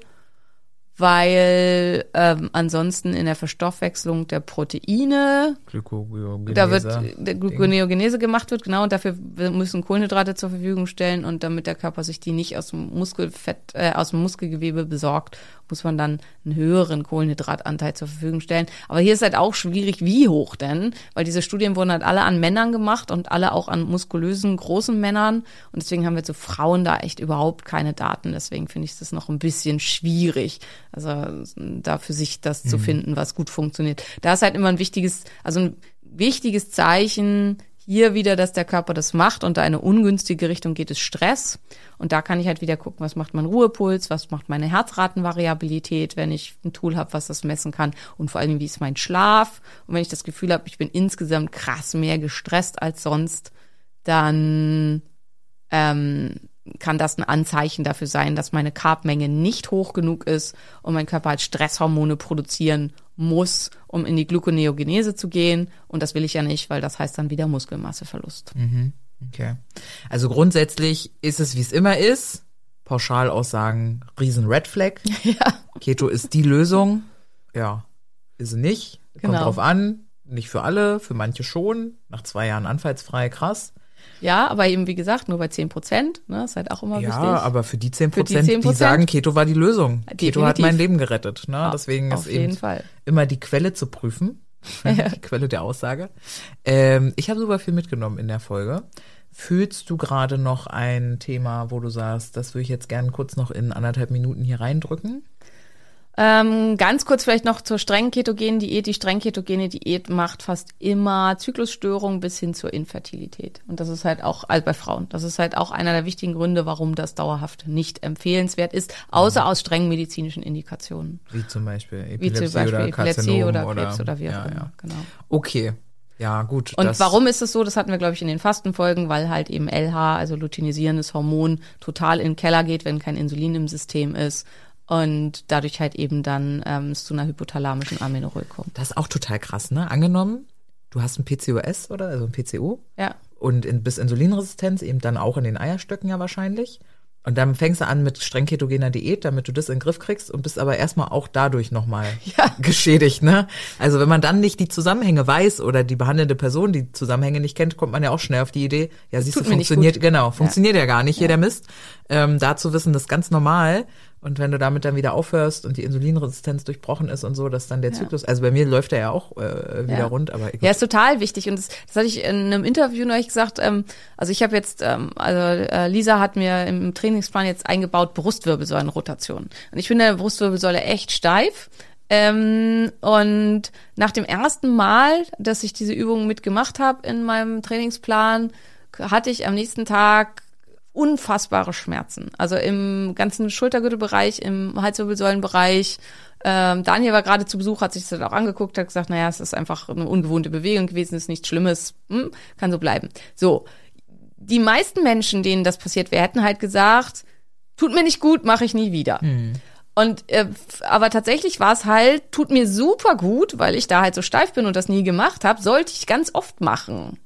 weil ähm, ansonsten in der Verstoffwechslung der Proteine Glykogenese. da wird der Gluconeogenese gemacht wird, genau, und dafür müssen Kohlenhydrate zur Verfügung stellen und damit der Körper sich die nicht aus dem Muskelfett, äh, aus dem Muskelgewebe besorgt, muss man dann einen höheren Kohlenhydratanteil zur Verfügung stellen. Aber hier ist halt auch schwierig, wie hoch denn, weil diese Studien wurden halt alle an Männern gemacht und alle auch an muskulösen, großen Männern. Und deswegen haben wir zu Frauen da echt überhaupt keine Daten. Deswegen finde ich das noch ein bisschen schwierig, also da für sich das zu finden, was gut funktioniert. Da ist halt immer ein wichtiges, also ein wichtiges Zeichen, hier wieder, dass der Körper das macht und da eine ungünstige Richtung geht, ist Stress. Und da kann ich halt wieder gucken, was macht mein Ruhepuls, was macht meine Herzratenvariabilität, wenn ich ein Tool habe, was das messen kann und vor allem, wie ist mein Schlaf. Und wenn ich das Gefühl habe, ich bin insgesamt krass mehr gestresst als sonst, dann ähm, kann das ein Anzeichen dafür sein, dass meine Carbmenge nicht hoch genug ist und mein Körper halt Stresshormone produzieren muss, um in die Gluconeogenese zu gehen. Und das will ich ja nicht, weil das heißt dann wieder Muskelmasseverlust. Okay. Also grundsätzlich ist es, wie es immer ist. Pauschalaussagen, riesen Red Flag. Ja, Keto ist die Lösung. Ja, ist sie nicht. Kommt Genau. drauf an. Nicht für alle, für manche schon. Nach zwei Jahren anfallsfrei, krass. Ja, aber eben wie gesagt, nur bei 10 Prozent, ne, ist halt auch immer Ja, wichtig. aber für die 10 Für die Prozent, die, 10%? sagen, Keto war die Lösung. Keto hat Definitiv. mein Leben gerettet. Ne? Ja, Deswegen ist eben Fall. immer die Quelle zu prüfen. die Quelle der Aussage. Ähm, ich habe super viel mitgenommen in der Folge. Fühlst du gerade noch ein Thema, wo du sagst, das würde ich jetzt gerne kurz noch in anderthalb Minuten hier reindrücken? Ähm, ganz kurz vielleicht noch zur streng ketogenen Diät. Die streng ketogene Diät macht fast immer Zyklusstörungen bis hin zur Infertilität. Und das ist halt auch, also bei Frauen, das ist halt auch einer der wichtigen Gründe, warum das dauerhaft nicht empfehlenswert ist, außer aus strengen medizinischen Indikationen. Wie zum Beispiel Wie Epilepsie zum Beispiel oder Epilepsie Karzinom oder Krebs oder wie auch ja, immer. ja. Genau. Okay. Ja, gut. Und warum ist es so? Das hatten wir, glaube ich, in den Fastenfolgen, weil halt eben LH, also luteinisierendes Hormon, total in den Keller geht, wenn kein Insulin im System ist. Und dadurch halt eben dann ähm, es zu einer hypothalamischen Amenorrhoe kommt. Das ist auch total krass, ne? Angenommen, du hast ein PCOS oder also ein PCO Ja. und in, bist Insulinresistenz, eben dann auch in den Eierstöcken ja wahrscheinlich. Und dann fängst du an mit streng ketogener Diät, damit du das in den Griff kriegst und bist aber erstmal auch dadurch nochmal Ja. geschädigt, ne? Also wenn man dann nicht die Zusammenhänge weiß oder die behandelnde Person die Zusammenhänge nicht kennt, kommt man ja auch schnell auf die Idee, ja, siehst Tut du, funktioniert, genau, funktioniert ja, gar nicht hier der Mist. Ähm, da zu wissen, das ist ganz normal. Und wenn du damit dann wieder aufhörst und die Insulinresistenz durchbrochen ist und so, dass dann der Zyklus, also bei mir läuft der ja auch äh, wieder Ja. rund, aber Ja, ist total wichtig. Und das, das hatte ich in einem Interview neulich gesagt. Ähm, also ich habe jetzt, ähm, also äh, Lisa hat mir im Trainingsplan jetzt eingebaut Brustwirbelsäulenrotation. Und ich finde der Brustwirbelsäule echt steif. Ähm, und nach dem ersten Mal, dass ich diese Übung mitgemacht habe in meinem Trainingsplan, hatte ich am nächsten Tag unfassbare Schmerzen. Also im ganzen Schultergürtelbereich, im Halswirbelsäulenbereich. Ähm, Daniel war gerade zu Besuch, hat sich das auch angeguckt, hat gesagt, naja, es ist einfach eine ungewohnte Bewegung gewesen, ist nichts Schlimmes, hm, kann so bleiben. So, die meisten Menschen, denen das passiert wäre, hätten halt gesagt, tut mir nicht gut, mache ich nie wieder. Und äh, aber tatsächlich war es halt, tut mir super gut, weil ich da halt so steif bin und das nie gemacht habe, sollte ich ganz oft machen.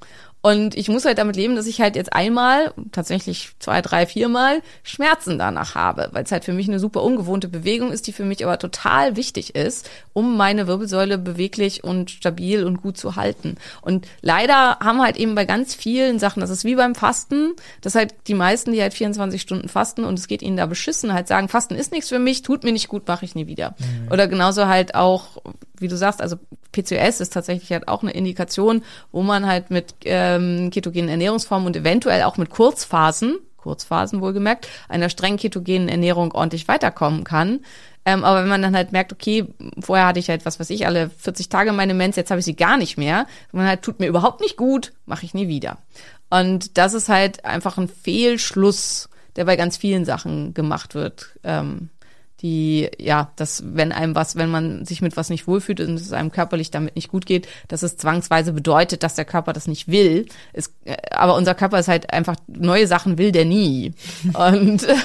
Und ich muss halt damit leben, dass ich halt jetzt einmal, tatsächlich zwei, drei, viermal Schmerzen danach habe, weil es halt für mich eine super ungewohnte Bewegung ist, die für mich aber total wichtig ist, um meine Wirbelsäule beweglich und stabil und gut zu halten. Und leider haben halt eben bei ganz vielen Sachen, das ist wie beim Fasten, dass halt die meisten, die halt 24 Stunden fasten und es geht ihnen da beschissen, halt sagen, Fasten ist nichts für mich, tut mir nicht gut, mache ich nie wieder. Oder genauso halt auch, wie du sagst, also PCOS ist tatsächlich halt auch eine Indikation, wo man halt mit ähm, ketogenen Ernährungsformen und eventuell auch mit Kurzphasen, Kurzphasen wohlgemerkt, einer streng ketogenen Ernährung ordentlich weiterkommen kann. Ähm, aber wenn man dann halt merkt, okay, vorher hatte ich halt, was weiß ich, alle 40 Tage meine Mens, jetzt habe ich sie gar nicht mehr. Man halt, tut mir überhaupt nicht gut, mache ich nie wieder. Und das ist halt einfach ein Fehlschluss, der bei ganz vielen Sachen gemacht wird. Ähm, die, ja, dass wenn einem was, wenn man sich mit was nicht wohlfühlt und es einem körperlich damit nicht gut geht, dass es zwangsweise bedeutet, dass der Körper das nicht will. Es, äh, aber unser Körper ist halt einfach, neue Sachen will der nie. Und äh,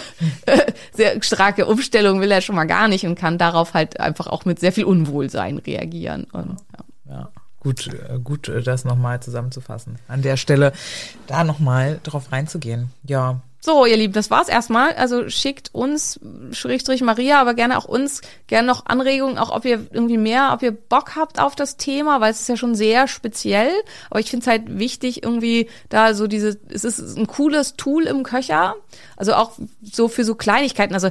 sehr starke Umstellung will er schon mal gar nicht und kann darauf halt einfach auch mit sehr viel Unwohlsein reagieren. Und, ja. Ja. gut, äh, gut, das nochmal zusammenzufassen. An der Stelle da nochmal drauf reinzugehen. Ja, So, ihr Lieben, das war's erstmal. Also schickt uns, Schrägstrich Maria, aber gerne auch uns, gerne noch Anregungen, auch ob ihr irgendwie mehr, ob ihr Bock habt auf das Thema, weil es ist ja schon sehr speziell. Aber ich finde es halt wichtig, irgendwie da so diese, es ist ein cooles Tool im Köcher. Also auch so für so Kleinigkeiten. Also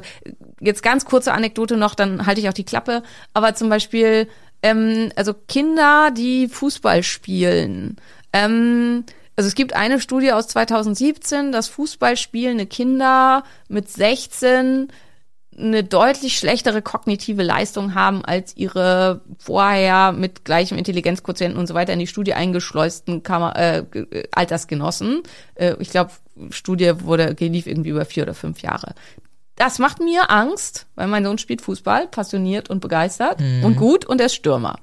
jetzt ganz kurze Anekdote noch, dann halte ich auch die Klappe. Aber zum Beispiel, ähm, also Kinder, die Fußball spielen. Ähm, also es gibt eine Studie aus 2017, dass Fußballspielende Kinder mit 16 eine deutlich schlechtere kognitive Leistung haben als ihre vorher mit gleichem Intelligenzquotienten und so weiter in die Studie eingeschleusten Kammer, äh, äh, Altersgenossen. Äh, ich glaube, Studie wurde lief irgendwie über vier oder fünf Jahre. Das macht mir Angst, weil mein Sohn spielt Fußball, passioniert und begeistert und gut und er ist Stürmer.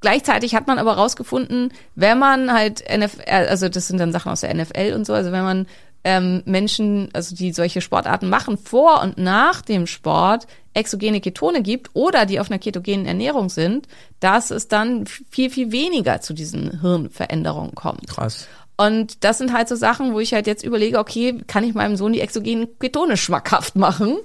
Gleichzeitig hat man aber rausgefunden, wenn man halt NFL, also das sind dann Sachen aus der NFL und so, also wenn man ähm, Menschen, also die solche Sportarten machen, vor und nach dem Sport exogene Ketone gibt oder die auf einer ketogenen Ernährung sind, dass es dann viel, viel weniger zu diesen Hirnveränderungen kommt. krass. Und das sind halt so Sachen, wo ich halt jetzt überlege, okay, kann ich meinem Sohn die exogenen Ketone schmackhaft machen?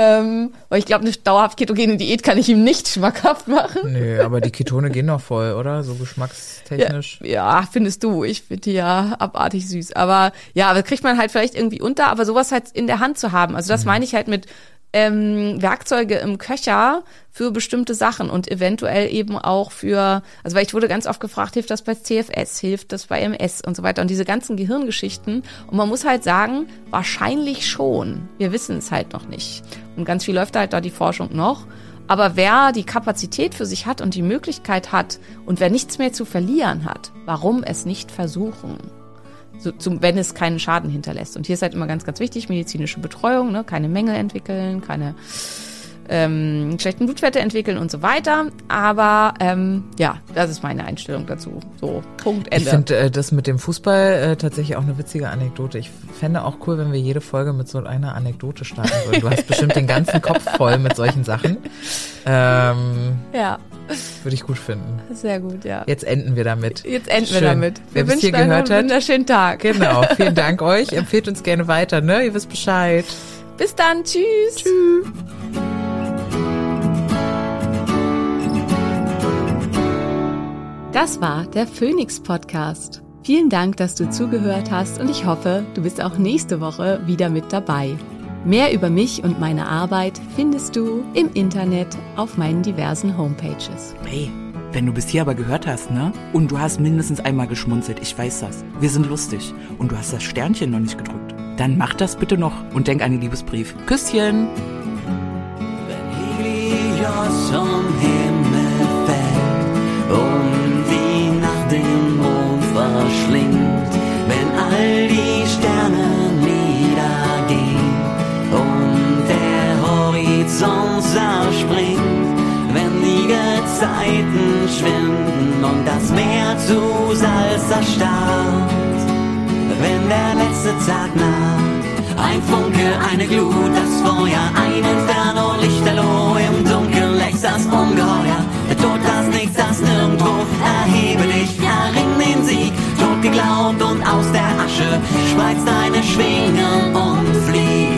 Ähm, weil ich glaube, eine dauerhaft ketogene Diät kann ich ihm nicht schmackhaft machen. Nee, aber die Ketone gehen doch voll, oder? So geschmackstechnisch. Ja, findest du. Ich finde die ja abartig süß. Aber ja, aber kriegt man halt vielleicht irgendwie unter, aber sowas halt in der Hand zu haben. Also das meine ich halt mit ähm, Werkzeuge im Köcher für bestimmte Sachen und eventuell eben auch für, also weil ich wurde ganz oft gefragt, hilft das bei CFS, hilft das bei MS und so weiter und diese ganzen Gehirngeschichten. Und man muss halt sagen, wahrscheinlich schon. Wir wissen es halt noch nicht. Und ganz viel läuft halt da die Forschung noch. Aber wer die Kapazität für sich hat und die Möglichkeit hat und wer nichts mehr zu verlieren hat, warum es nicht versuchen? So, zum, wenn es keinen Schaden hinterlässt. Und hier ist halt immer ganz, ganz wichtig, medizinische Betreuung, ne? keine Mängel entwickeln, keine ähm, schlechten Blutwerte entwickeln und so weiter. Aber ähm, ja, das ist meine Einstellung dazu. So, Punkt, Ich Ende. finde äh, das mit dem Fußball äh, tatsächlich auch eine witzige Anekdote. Ich fände auch cool, wenn wir jede Folge mit so einer Anekdote starten würden. Du hast bestimmt den ganzen Kopf voll mit solchen Sachen. Ähm, ja, Würde ich gut finden. sehr gut, ja. Jetzt enden wir damit. Jetzt enden Schön. wir damit. Wer Wir bis hier gehört einen hat. wunderschönen Tag. Genau, vielen Dank euch. Empfehlt uns gerne weiter, ne? Ihr wisst Bescheid. Bis dann. Tschüss. Tschüss. Das war der Phoenix Podcast. Vielen Dank, dass du zugehört hast und ich hoffe, du bist auch nächste Woche wieder mit dabei. Mehr über mich und meine Arbeit findest du im Internet auf meinen diversen Homepages. Hey, wenn du bis hier aber gehört hast, ne? Und du hast mindestens einmal geschmunzelt, ich weiß das. Wir sind lustig. Und du hast das Sternchen noch nicht gedrückt. Dann mach das bitte noch und denk an den Liebesbrief. Küsschen! Wenn Helios der letzte Tag naht. Ein Funke, eine Glut, das Feuer, ein Inferno, Lichterloh, im Dunkeln lächst das Ungeheuer. Der Tod, das Nichts, das Nirgendwo, erhebe dich, erring den Sieg. Tod geglaubt und aus der Asche spreiz deine Schwingen und flieg.